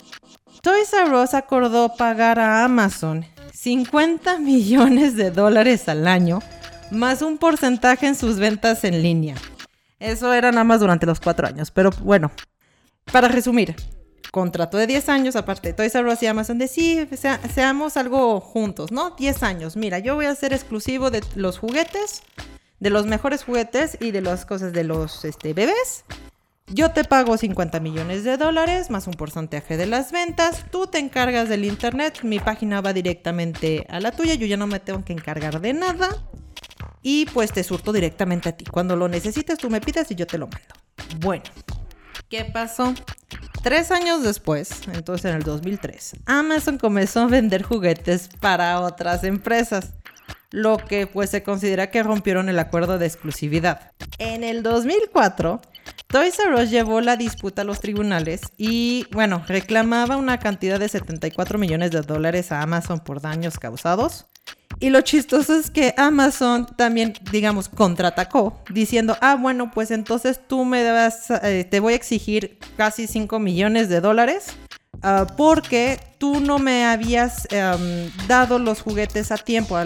Toys R Us acordó pagar a Amazon 50 millones de dólares al año, más un porcentaje en sus ventas en línea. Eso era nada más durante los cuatro años, pero bueno, para resumir, contrato de 10 años, aparte Toys R Us y Amazon, de sí, seamos algo juntos, ¿no? 10 años. Mira, yo voy a ser exclusivo de los juguetes, de los mejores juguetes y de las cosas de los este, bebés. Yo te pago 50 millones de dólares más un porcentaje de las ventas. Tú te encargas del internet. Mi página va directamente a la tuya. Yo ya no me tengo que encargar de nada. Y pues te surto directamente a ti. Cuando lo necesites, tú me pides y yo te lo mando. Bueno, ¿qué pasó? Tres años después, entonces en el 2003, Amazon comenzó a vender juguetes para otras empresas, lo que pues se considera que rompieron el acuerdo de exclusividad. En el 2004, Toys R Us llevó la disputa a los tribunales y, bueno, reclamaba una cantidad de 74 millones de dólares a Amazon por daños causados. Y lo chistoso es que Amazon también, digamos, contraatacó diciendo, ah, bueno, pues entonces tú me das, eh, te voy a exigir casi 5 millones de dólares uh, porque tú no me habías um, dado los juguetes a tiempo.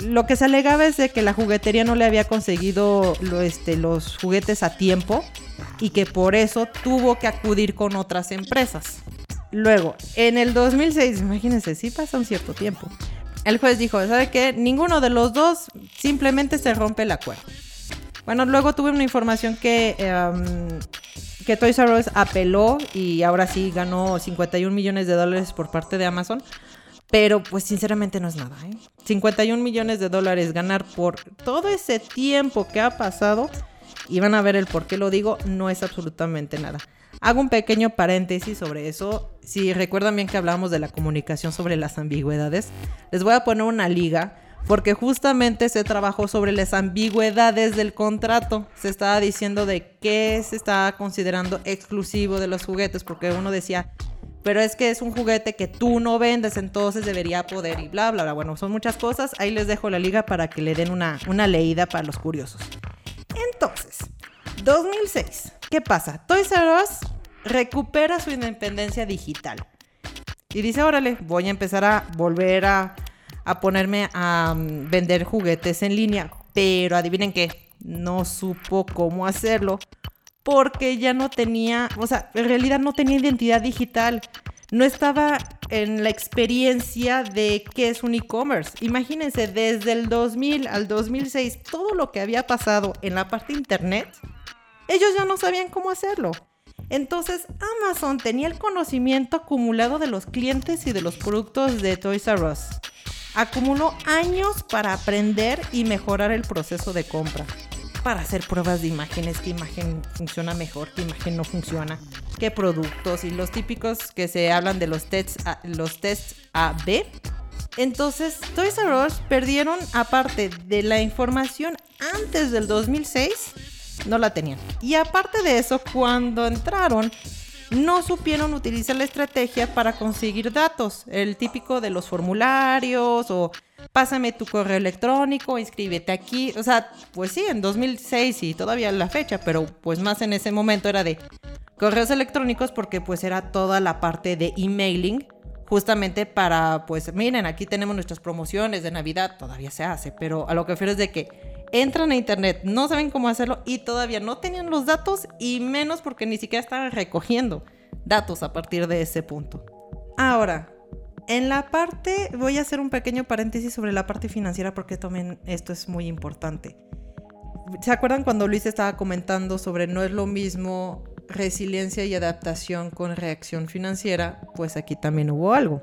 Lo, que se alegaba es de que la juguetería no le había conseguido este, los juguetes a tiempo y que por eso tuvo que acudir con otras empresas. Luego, en el 2006, imagínense, sí pasa un cierto tiempo el juez dijo, ¿sabe qué? Ninguno de los dos simplemente se rompe el acuerdo. Bueno, luego tuve una información que, em, que Toys R Us apeló y ahora sí ganó 51 millones de dólares por parte de Amazon. Pero pues sinceramente no es nada, ¿eh? 51 millones de dólares ganar por todo ese tiempo que ha pasado. Y van a ver el por qué lo digo, no es absolutamente nada. Hago un pequeño paréntesis sobre eso. Si recuerdan bien que hablábamos de la comunicación sobre las ambigüedades, les voy a poner una liga porque justamente se trabajó sobre las ambigüedades del contrato. Se estaba diciendo de qué se estaba considerando exclusivo de los juguetes, porque uno decía, pero es que es un juguete que tú no vendes, entonces debería poder y bla, bla, bla. Bueno, son muchas cosas. Ahí les dejo la liga para que le den una, una leída para los curiosos. Entonces, 2006. ¿Qué pasa? Toys R Us recupera su independencia digital. Y dice, órale, voy a empezar a volver a, ponerme a mm, vender juguetes en línea. Pero adivinen qué, no supo cómo hacerlo. Porque ya no tenía, o sea, en realidad no tenía identidad digital. No estaba en la experiencia de qué es un e-commerce. Imagínense, desde el 2000 al 2006, todo lo que había pasado en la parte internet, ellos ya no sabían cómo hacerlo. Entonces Amazon tenía el conocimiento acumulado de los clientes y de los productos de Toys R Us. Acumuló años para aprender y mejorar el proceso de compra. Para hacer pruebas de imágenes, qué imagen funciona mejor, qué imagen no funciona, qué productos y los típicos que se hablan de los tests, los tests A-B. Entonces, Toys R Us perdieron, aparte de la información antes del 2006, no la tenían. Y aparte de eso, cuando entraron, no supieron utilizar la estrategia para conseguir datos, el típico de los formularios o pásame tu correo electrónico, inscríbete aquí, o sea, pues sí, en 2006 y todavía la fecha, pero pues más en ese momento era de correos electrónicos porque pues era toda la parte de emailing justamente para pues miren, aquí tenemos nuestras promociones de Navidad, todavía se hace, pero a lo que refiero es de que entran a internet, no saben cómo hacerlo y todavía no tenían los datos y menos porque ni siquiera estaban recogiendo datos a partir de ese punto. Ahora, en la parte, voy a hacer un pequeño paréntesis sobre la parte financiera porque también esto es muy importante. ¿Se acuerdan cuando Luis estaba comentando sobre no es lo mismo resiliencia y adaptación con reacción financiera? Pues aquí también hubo algo.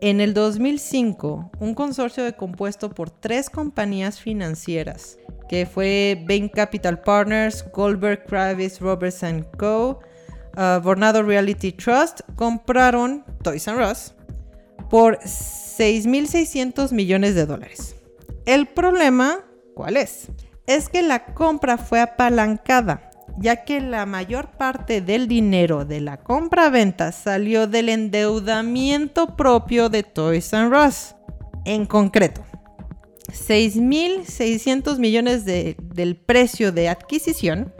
En el 2005, un consorcio de compuesto por tres compañías financieras, que fue Bain Capital Partners, Goldberg Kravis Roberts Co., uh, Vornado Reality Trust, compraron Toys R Us por 6.600 millones de dólares. El problema, ¿cuál es? Es que la compra fue apalancada ya que la mayor parte del dinero de la compra-venta salió del endeudamiento propio de Toys R Us. En concreto, 6.600 millones del precio de adquisición,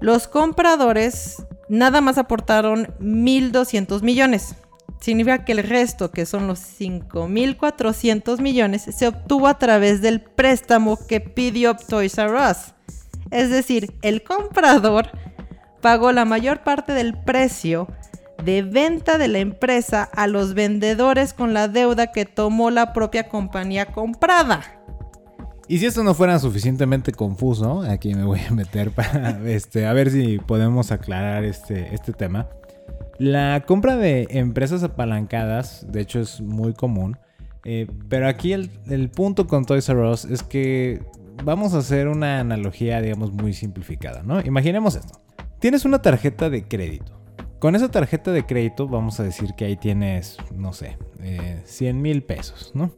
los compradores nada más aportaron 1.200 millones. Significa que el resto, que son los 5.400 millones, se obtuvo a través del préstamo que pidió Toys R Us. Es decir, el comprador pagó la mayor parte del precio de venta de la empresa a los vendedores con la deuda que tomó la propia compañía comprada. Y si esto no fuera suficientemente confuso, aquí me voy a meter para este, a ver si podemos aclarar este, este tema. La compra de empresas apalancadas, de hecho, es muy común. Eh, pero aquí el, el, punto con Toys R Us es que vamos a hacer una analogía, digamos, muy simplificada, ¿no? Imaginemos esto. Tienes una tarjeta de crédito. Con esa tarjeta de crédito vamos a decir que ahí tienes, no sé, 100 eh, mil pesos, ¿no?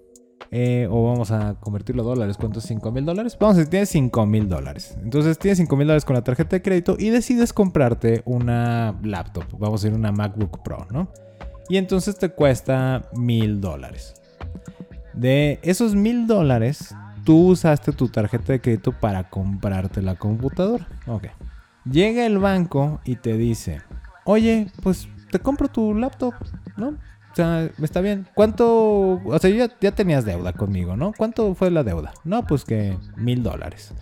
Eh, o vamos a convertirlo a dólares. ¿Cuántos? 5 mil dólares. Vamos a decir, tienes 5 mil dólares. Entonces tienes 5 mil dólares con la tarjeta de crédito y decides comprarte una laptop. Vamos a decir una MacBook Pro, ¿no? Y entonces te cuesta mil dólares. De esos mil dólares, tú usaste tu tarjeta de crédito para comprarte la computadora. Ok. Llega el banco y te dice, oye, pues te compro tu laptop, ¿no? O sea, está bien. ¿Cuánto? O sea, ya, ya tenías deuda conmigo, ¿no? ¿Cuánto fue la deuda? No, pues que mil dólares.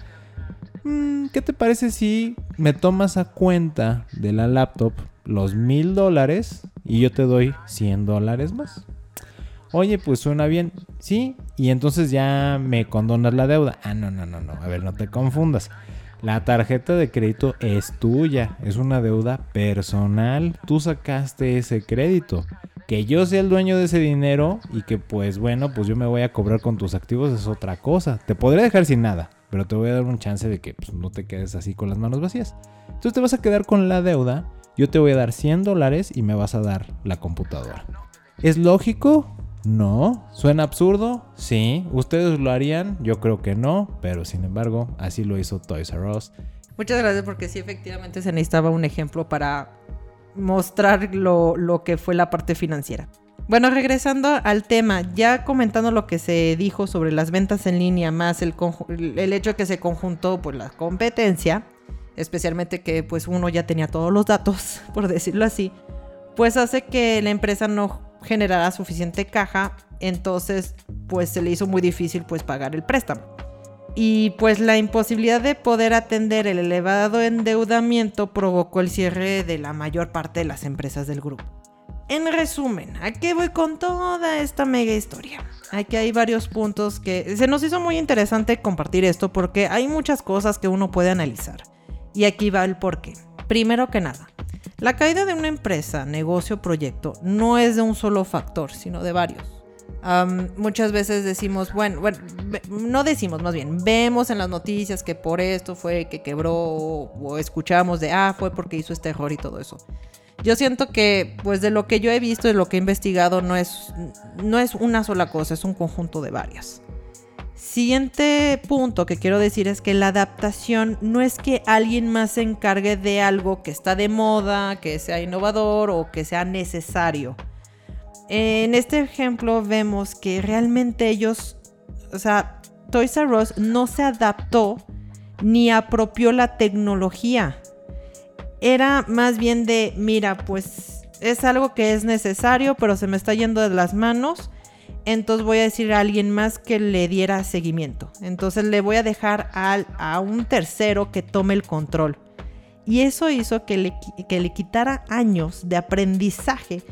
Mm, ¿Qué te parece si me tomas a cuenta de la laptop los mil dólares y yo te doy 100 dólares más? Oye, pues suena bien. Sí, y entonces ya me condonas la deuda. Ah, no, no, no, no. A ver, no te confundas. La tarjeta de crédito es tuya, es una deuda personal. Tú sacaste ese crédito. Que yo sea el dueño de ese dinero y que pues bueno, pues yo me voy a cobrar con tus activos es otra cosa. Te podré dejar sin nada, pero te voy a dar un chance de que pues, no te quedes así con las manos vacías. Entonces te vas a quedar con la deuda, yo te voy a dar 100 dólares y me vas a dar la computadora. ¿Es lógico? No. ¿Suena absurdo? Sí. ¿Ustedes lo harían? Yo creo que no, pero sin embargo, así lo hizo Toys R Us. Muchas gracias porque sí, efectivamente se necesitaba un ejemplo para mostrar lo, lo que fue la parte financiera. Bueno, regresando al tema, ya comentando lo que se dijo sobre las ventas en línea, más el, el hecho de que se conjuntó pues, la competencia, especialmente que pues uno ya tenía todos los datos, por decirlo así, pues hace que la empresa no generara suficiente caja, entonces pues se le hizo muy difícil pues pagar el préstamo. Y pues la imposibilidad de poder atender el elevado endeudamiento provocó el cierre de la mayor parte de las empresas del grupo. En resumen, ¿a qué voy con toda esta mega historia? Aquí hay varios puntos que se nos hizo muy interesante compartir esto porque hay muchas cosas que uno puede analizar. Y aquí va el porqué. Primero que nada, la caída de una empresa, negocio, proyecto no es de un solo factor, sino de varios. muchas veces decimos, bueno, bueno, no decimos más bien, vemos en las noticias que por esto fue que quebró o, escuchamos de, ah, fue porque hizo este error y todo eso. Yo siento que, pues de lo que yo he visto, de lo que he investigado, no es, no es una sola cosa, es un conjunto de varias. Siguiente punto que quiero decir es que la adaptación no es que alguien más se encargue de algo que está de moda, que sea innovador o que sea necesario. En este ejemplo vemos que realmente ellos, o sea, Toys R Us no se adaptó ni apropió la tecnología. Era más bien de, mira, pues es algo que es necesario, pero se me está yendo de las manos entonces voy a decir a alguien más que le diera seguimiento. Entonces le voy a dejar a un tercero que tome el control. Y eso hizo que le, que le quitara años de aprendizaje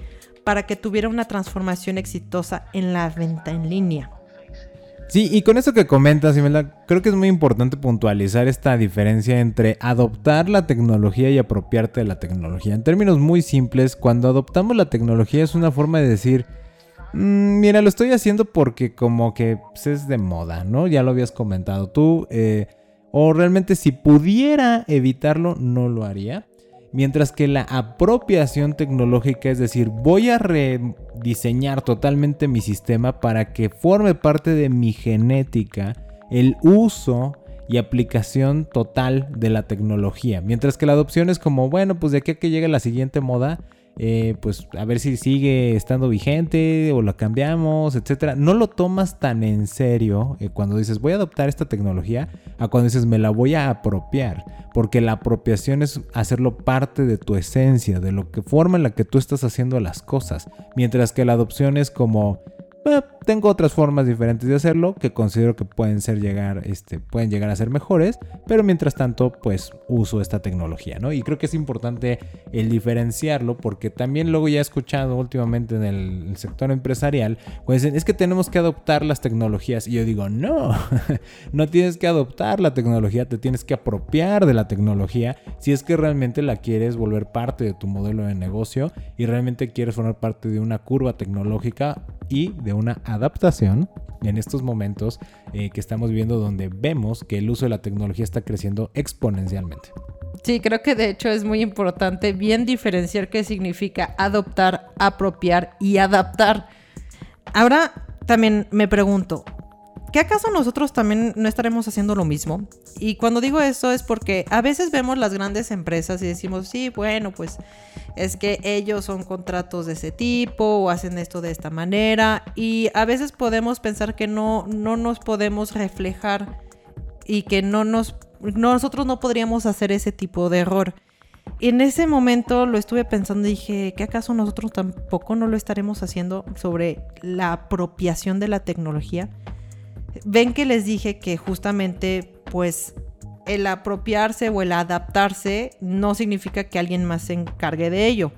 para que tuviera una transformación exitosa en la venta en línea. Sí, y con eso que comentas, Imelda, creo que es muy importante puntualizar esta diferencia entre adoptar la tecnología y apropiarte de la tecnología. En términos muy simples, cuando adoptamos la tecnología es una forma de decir, Mm, mira, lo estoy haciendo porque como que pues, es de moda, ¿no? Ya lo habías comentado tú. Eh, o realmente si pudiera evitarlo, no lo haría. Mientras que la apropiación tecnológica, es decir, voy a rediseñar totalmente mi sistema para que forme parte de mi genética el uso y aplicación total de la tecnología. Mientras que la adopción es como, bueno, pues de aquí a que llegue la siguiente moda, eh, pues a ver si sigue estando vigente o lo cambiamos, etcétera. No lo tomas tan en serio eh, cuando dices voy a adoptar esta tecnología a cuando dices me la voy a apropiar, porque la apropiación es hacerlo parte de tu esencia, de lo que forma en la que tú estás haciendo las cosas, mientras que la adopción es como tengo otras formas diferentes de hacerlo que considero que pueden ser llegar, este, pueden llegar a ser mejores, pero mientras tanto, pues uso esta tecnología, ¿no? Y creo que es importante el diferenciarlo porque también luego ya he escuchado últimamente en el, sector empresarial, pues dicen, es que tenemos que adoptar las tecnologías. Y yo digo, no, no tienes que adoptar la tecnología, te tienes que apropiar de la tecnología si es que realmente la quieres volver parte de tu modelo de negocio y realmente quieres formar parte de una curva tecnológica y de una adaptación en estos momentos eh, que estamos viviendo donde vemos que el uso de la tecnología está creciendo exponencialmente. Sí, creo que de hecho es muy importante bien diferenciar qué significa adoptar, apropiar y adaptar. Ahora también me pregunto, ¿qué acaso nosotros también no estaremos haciendo lo mismo? Y cuando digo eso es porque a veces vemos las grandes empresas y decimos, sí, bueno, pues es que ellos son contratos de ese tipo o hacen esto de esta manera y a veces podemos pensar que no, no nos podemos reflejar y que no nos, nosotros no podríamos hacer ese tipo de error. Y en ese momento lo estuve pensando y dije, ¿qué acaso nosotros tampoco no lo estaremos haciendo sobre la apropiación de la tecnología? Ven que les dije que justamente pues el apropiarse o el adaptarse no significa que alguien más se encargue de ello.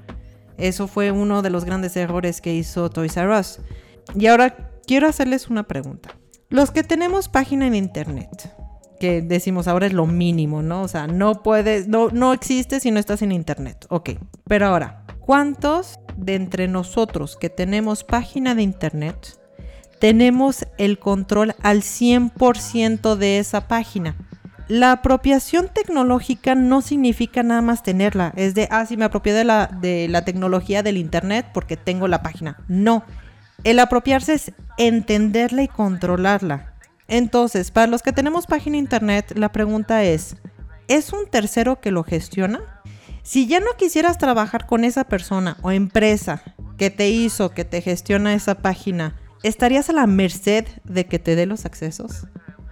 Eso fue uno de los grandes errores que hizo Toys R Us. Y ahora quiero hacerles una pregunta. Los que tenemos página en internet, que decimos ahora es lo mínimo, ¿no? O sea, no puedes, no, no existe si no estás en internet. Ok, pero ahora, ¿cuántos de entre nosotros que tenemos página de internet tenemos el control al 100% de esa página? La apropiación tecnológica no significa nada más tenerla. Es de, ah, sí, me apropié de la, de la tecnología del Internet porque tengo la página. No. El apropiarse es entenderla y controlarla. Entonces, para los que tenemos página Internet, la pregunta es, ¿es un tercero que lo gestiona? Si ya no quisieras trabajar con esa persona o empresa que te hizo, que te gestiona esa página, ¿estarías a la merced de que te dé los accesos?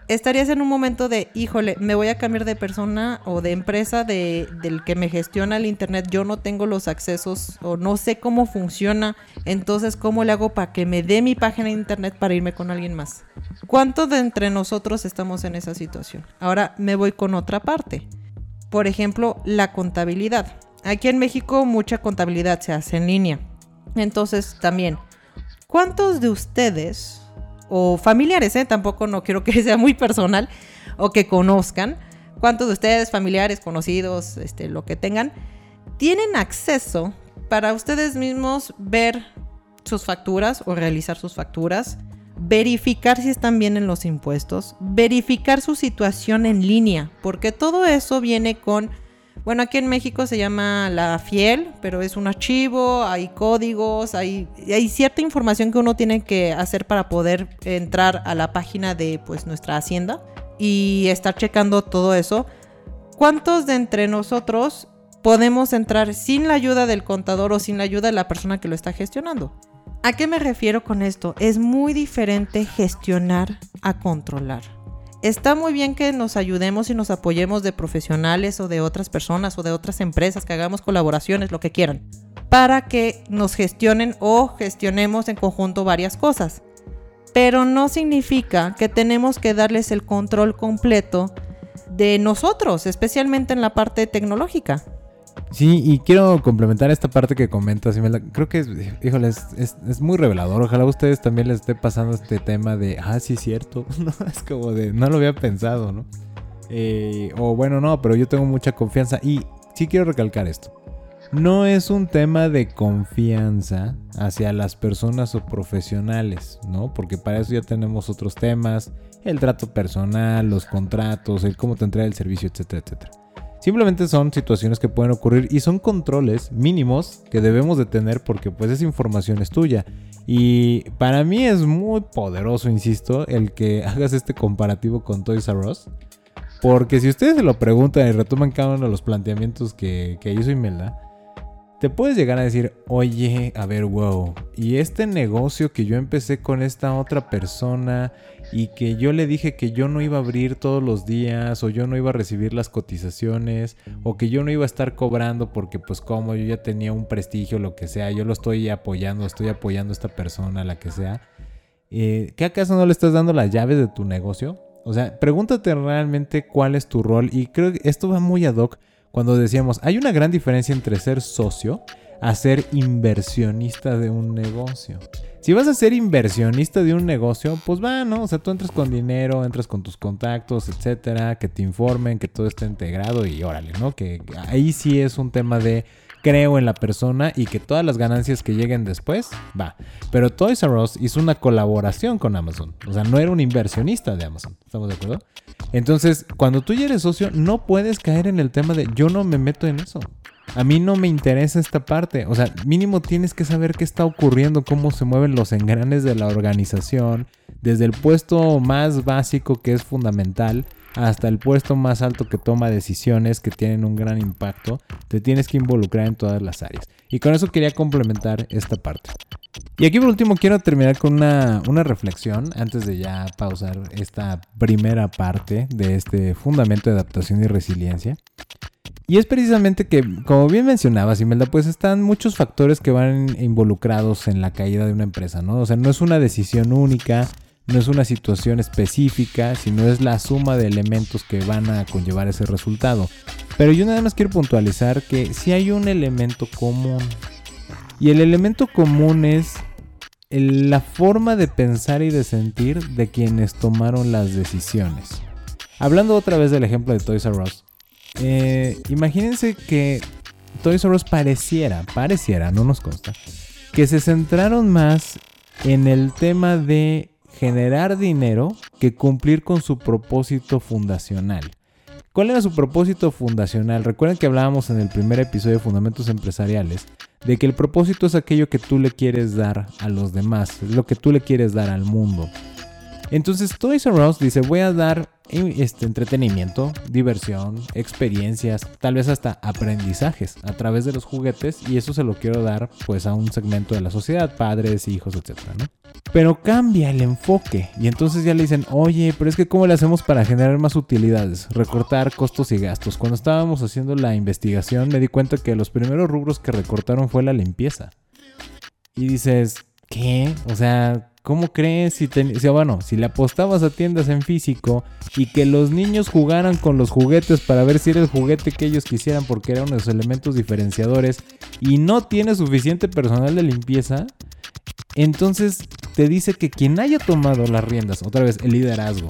estarías en un momento de, híjole, me voy a cambiar de persona o de empresa de, del que me gestiona el Internet, yo no tengo los accesos o no sé cómo funciona, entonces, ¿cómo le hago para que me dé mi página de Internet para irme con alguien más? ¿Cuántos de entre nosotros estamos en esa situación? Ahora me voy con otra parte. Por ejemplo, la contabilidad. Aquí en México mucha contabilidad se hace en línea. Entonces, también, ¿cuántos de ustedes o familiares, ¿eh? tampoco no quiero que sea muy personal o que conozcan. ¿Cuántos de ustedes, familiares, conocidos, este, lo que tengan, tienen acceso para ustedes mismos ver sus facturas o realizar sus facturas? verificar si están bien en los impuestos, verificar su situación en línea, porque todo eso viene con bueno, aquí en México se llama la fiel, pero es un archivo, hay códigos, hay, cierta información que uno tiene que hacer para poder entrar a la página de pues nuestra hacienda y estar checando todo eso. ¿Cuántos de entre nosotros podemos entrar sin la ayuda del contador o sin la ayuda de la persona que lo está gestionando? ¿A qué me refiero con esto? Es muy diferente gestionar a controlar está muy bien que nos ayudemos y nos apoyemos de profesionales o de otras personas o de otras empresas, que hagamos colaboraciones, lo que quieran, para que nos gestionen o gestionemos en conjunto varias cosas. Pero no significa que tenemos que darles el control completo de nosotros, especialmente en la parte tecnológica. Sí, y quiero complementar esta parte que comentas, Creo que, es, híjole, es, muy revelador. Ojalá a ustedes también les esté pasando este tema de, ah, sí, es cierto. no, es como de, no lo había pensado, ¿no? Eh, o bueno, no, pero yo tengo mucha confianza. Y sí quiero recalcar esto. No es un tema de confianza hacia las personas o profesionales, ¿no? Porque para eso ya tenemos otros temas, el trato personal, los contratos, el cómo te entrega el servicio, etcétera, etcétera. Simplemente son situaciones que pueden ocurrir y son controles mínimos que debemos de tener porque pues esa información es tuya. Y para mí es muy poderoso, insisto, el que hagas este comparativo con Toys R Us. Porque si ustedes se lo preguntan y retoman cada uno de los planteamientos que, que hizo Imelda, te puedes llegar a decir, oye, a ver, wow, y este negocio que yo empecé con esta otra persona y que yo le dije que yo no iba a abrir todos los días o yo no iba a recibir las cotizaciones o que yo no iba a estar cobrando porque pues como yo ya tenía un prestigio, lo que sea, yo lo estoy apoyando, estoy apoyando a esta persona, la que sea. eh, ¿qué acaso no le estás dando las llaves de tu negocio? O sea, pregúntate realmente cuál es tu rol y creo que esto va muy ad hoc cuando decíamos, hay una gran diferencia entre ser socio a ser inversionista de un negocio. Si vas a ser inversionista de un negocio, pues va, ¿no? O sea, tú entras con dinero, entras con tus contactos, etcétera, que te informen, que todo esté integrado y órale, ¿no? Que ahí sí es un tema de creo en la persona y que todas las ganancias que lleguen después, va. Pero Toys R Us hizo una colaboración con Amazon. O sea, no era un inversionista de Amazon. ¿Estamos de acuerdo? Entonces, cuando tú ya eres socio, no puedes caer en el tema de yo no me meto en eso. A mí no me interesa esta parte. O sea, mínimo tienes que saber qué está ocurriendo, cómo se mueven los engranes de la organización, desde el puesto más básico que es fundamental hasta el puesto más alto que toma decisiones que tienen un gran impacto. Te tienes que involucrar en todas las áreas. Y con eso quería complementar esta parte. Y aquí por último quiero terminar con una, una, reflexión antes de ya pausar esta primera parte de este fundamento de adaptación y resiliencia. Y es precisamente que, como bien mencionabas, Imelda, pues están muchos factores que van involucrados en la caída de una empresa, ¿no? O sea, no es una decisión única, no es una situación específica, sino es la suma de elementos que van a conllevar ese resultado. Pero yo nada más quiero puntualizar que si hay un elemento común. Y el elemento común es la forma de pensar y de sentir de quienes tomaron las decisiones. Hablando otra vez del ejemplo de Toys R Us, eh, imagínense que Toys R Us pareciera, pareciera, no nos consta, que se centraron más en el tema de generar dinero que cumplir con su propósito fundacional. ¿Cuál era su propósito fundacional? Recuerden que hablábamos en el primer episodio de Fundamentos Empresariales de que el propósito es aquello que tú le quieres dar a los demás, es lo que tú le quieres dar al mundo. Entonces Toys R Us dice, voy a dar este, entretenimiento, diversión, experiencias, tal vez hasta aprendizajes a través de los juguetes y eso se lo quiero dar pues a un segmento de la sociedad, padres, hijos, etcétera, ¿no? Pero cambia el enfoque y entonces ya le dicen, oye, pero es que ¿cómo le hacemos para generar más utilidades? Recortar costos y gastos. Cuando estábamos haciendo la investigación me di cuenta que los primeros rubros que recortaron fue la limpieza. Y dices, ¿qué? O sea, ¿Cómo crees si, bueno, si le apostabas a tiendas en físico y que los niños jugaran con los juguetes para ver si era el juguete que ellos quisieran porque eran los elementos diferenciadores y no tiene suficiente personal de limpieza, entonces te dice que quien haya tomado las riendas, otra vez el liderazgo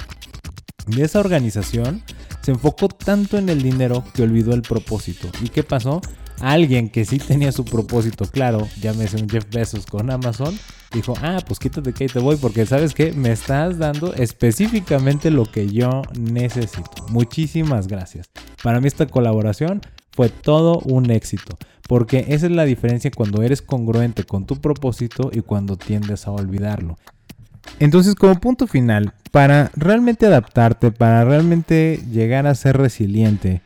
de esa organización, se enfocó tanto en el dinero que olvidó el propósito. ¿Y qué pasó? Alguien que sí tenía su propósito claro, llámese un Jeff Bezos con Amazon, dijo, ah, pues quítate que te voy porque sabes que me estás dando específicamente lo que yo necesito. Muchísimas gracias. Para mí esta colaboración fue todo un éxito, porque esa es la diferencia cuando eres congruente con tu propósito y cuando tiendes a olvidarlo. Entonces, como punto final, para realmente adaptarte, para realmente llegar a ser resiliente,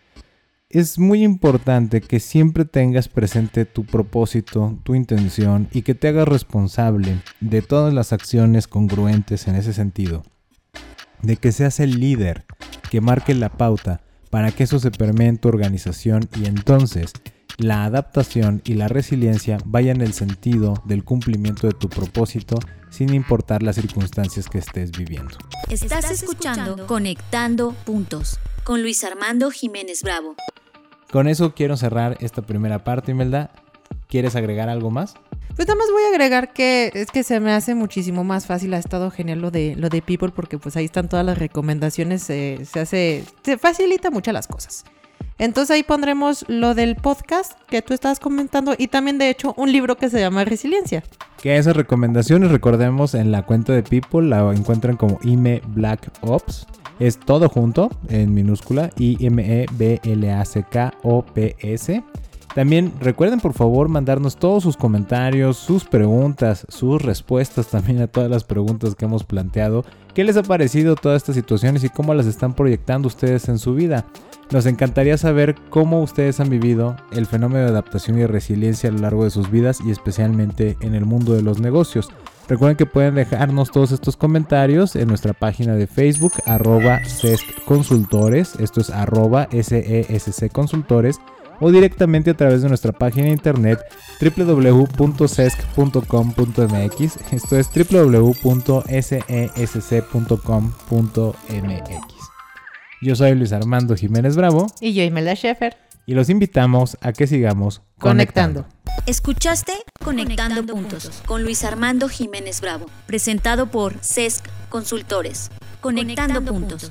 es muy importante que siempre tengas presente tu propósito, tu intención y que te hagas responsable de todas las acciones congruentes en ese sentido. De que seas el líder que marque la pauta para que eso se permee en tu organización y entonces la adaptación y la resiliencia vayan en el sentido del cumplimiento de tu propósito sin importar las circunstancias que estés viviendo. Estás escuchando Conectando Puntos con Luis Armando Jiménez Bravo. Con eso quiero cerrar esta primera parte, Imelda. ¿Quieres agregar algo más? Pues nada más voy a agregar que es que se me hace muchísimo más fácil, ha estado genial lo de lo de People porque pues ahí están todas las recomendaciones, eh, se hace, se facilita mucho las cosas. Entonces ahí pondremos lo del podcast que tú estabas comentando y también de hecho un libro que se llama Resiliencia. Que esas recomendaciones recordemos en la cuenta de People la encuentran como IME Black Ops. Es todo junto en minúscula I-M-E-B-L-A-C-K-O-P-S. También recuerden por favor mandarnos todos sus comentarios, sus preguntas, sus respuestas también a todas las preguntas que hemos planteado. ¿Qué les ha parecido todas estas situaciones y cómo las están proyectando ustedes en su vida? Nos encantaría saber cómo ustedes han vivido el fenómeno de adaptación y resiliencia a lo largo de sus vidas y especialmente en el mundo de los negocios. Recuerden que pueden dejarnos todos estos comentarios en nuestra página de Facebook, arroba esto es arroba SESC Consultores, o directamente a través de nuestra página de internet www.sesc.com.mx. Esto es www.sesc.com.mx. Yo soy Luis Armando Jiménez Bravo. Y yo, Imelda Schaefer. Y los invitamos a que sigamos conectando. Escuchaste Conectando, puntos, con Luis Armando Jiménez Bravo, presentado por CESC Consultores. Conectando, puntos.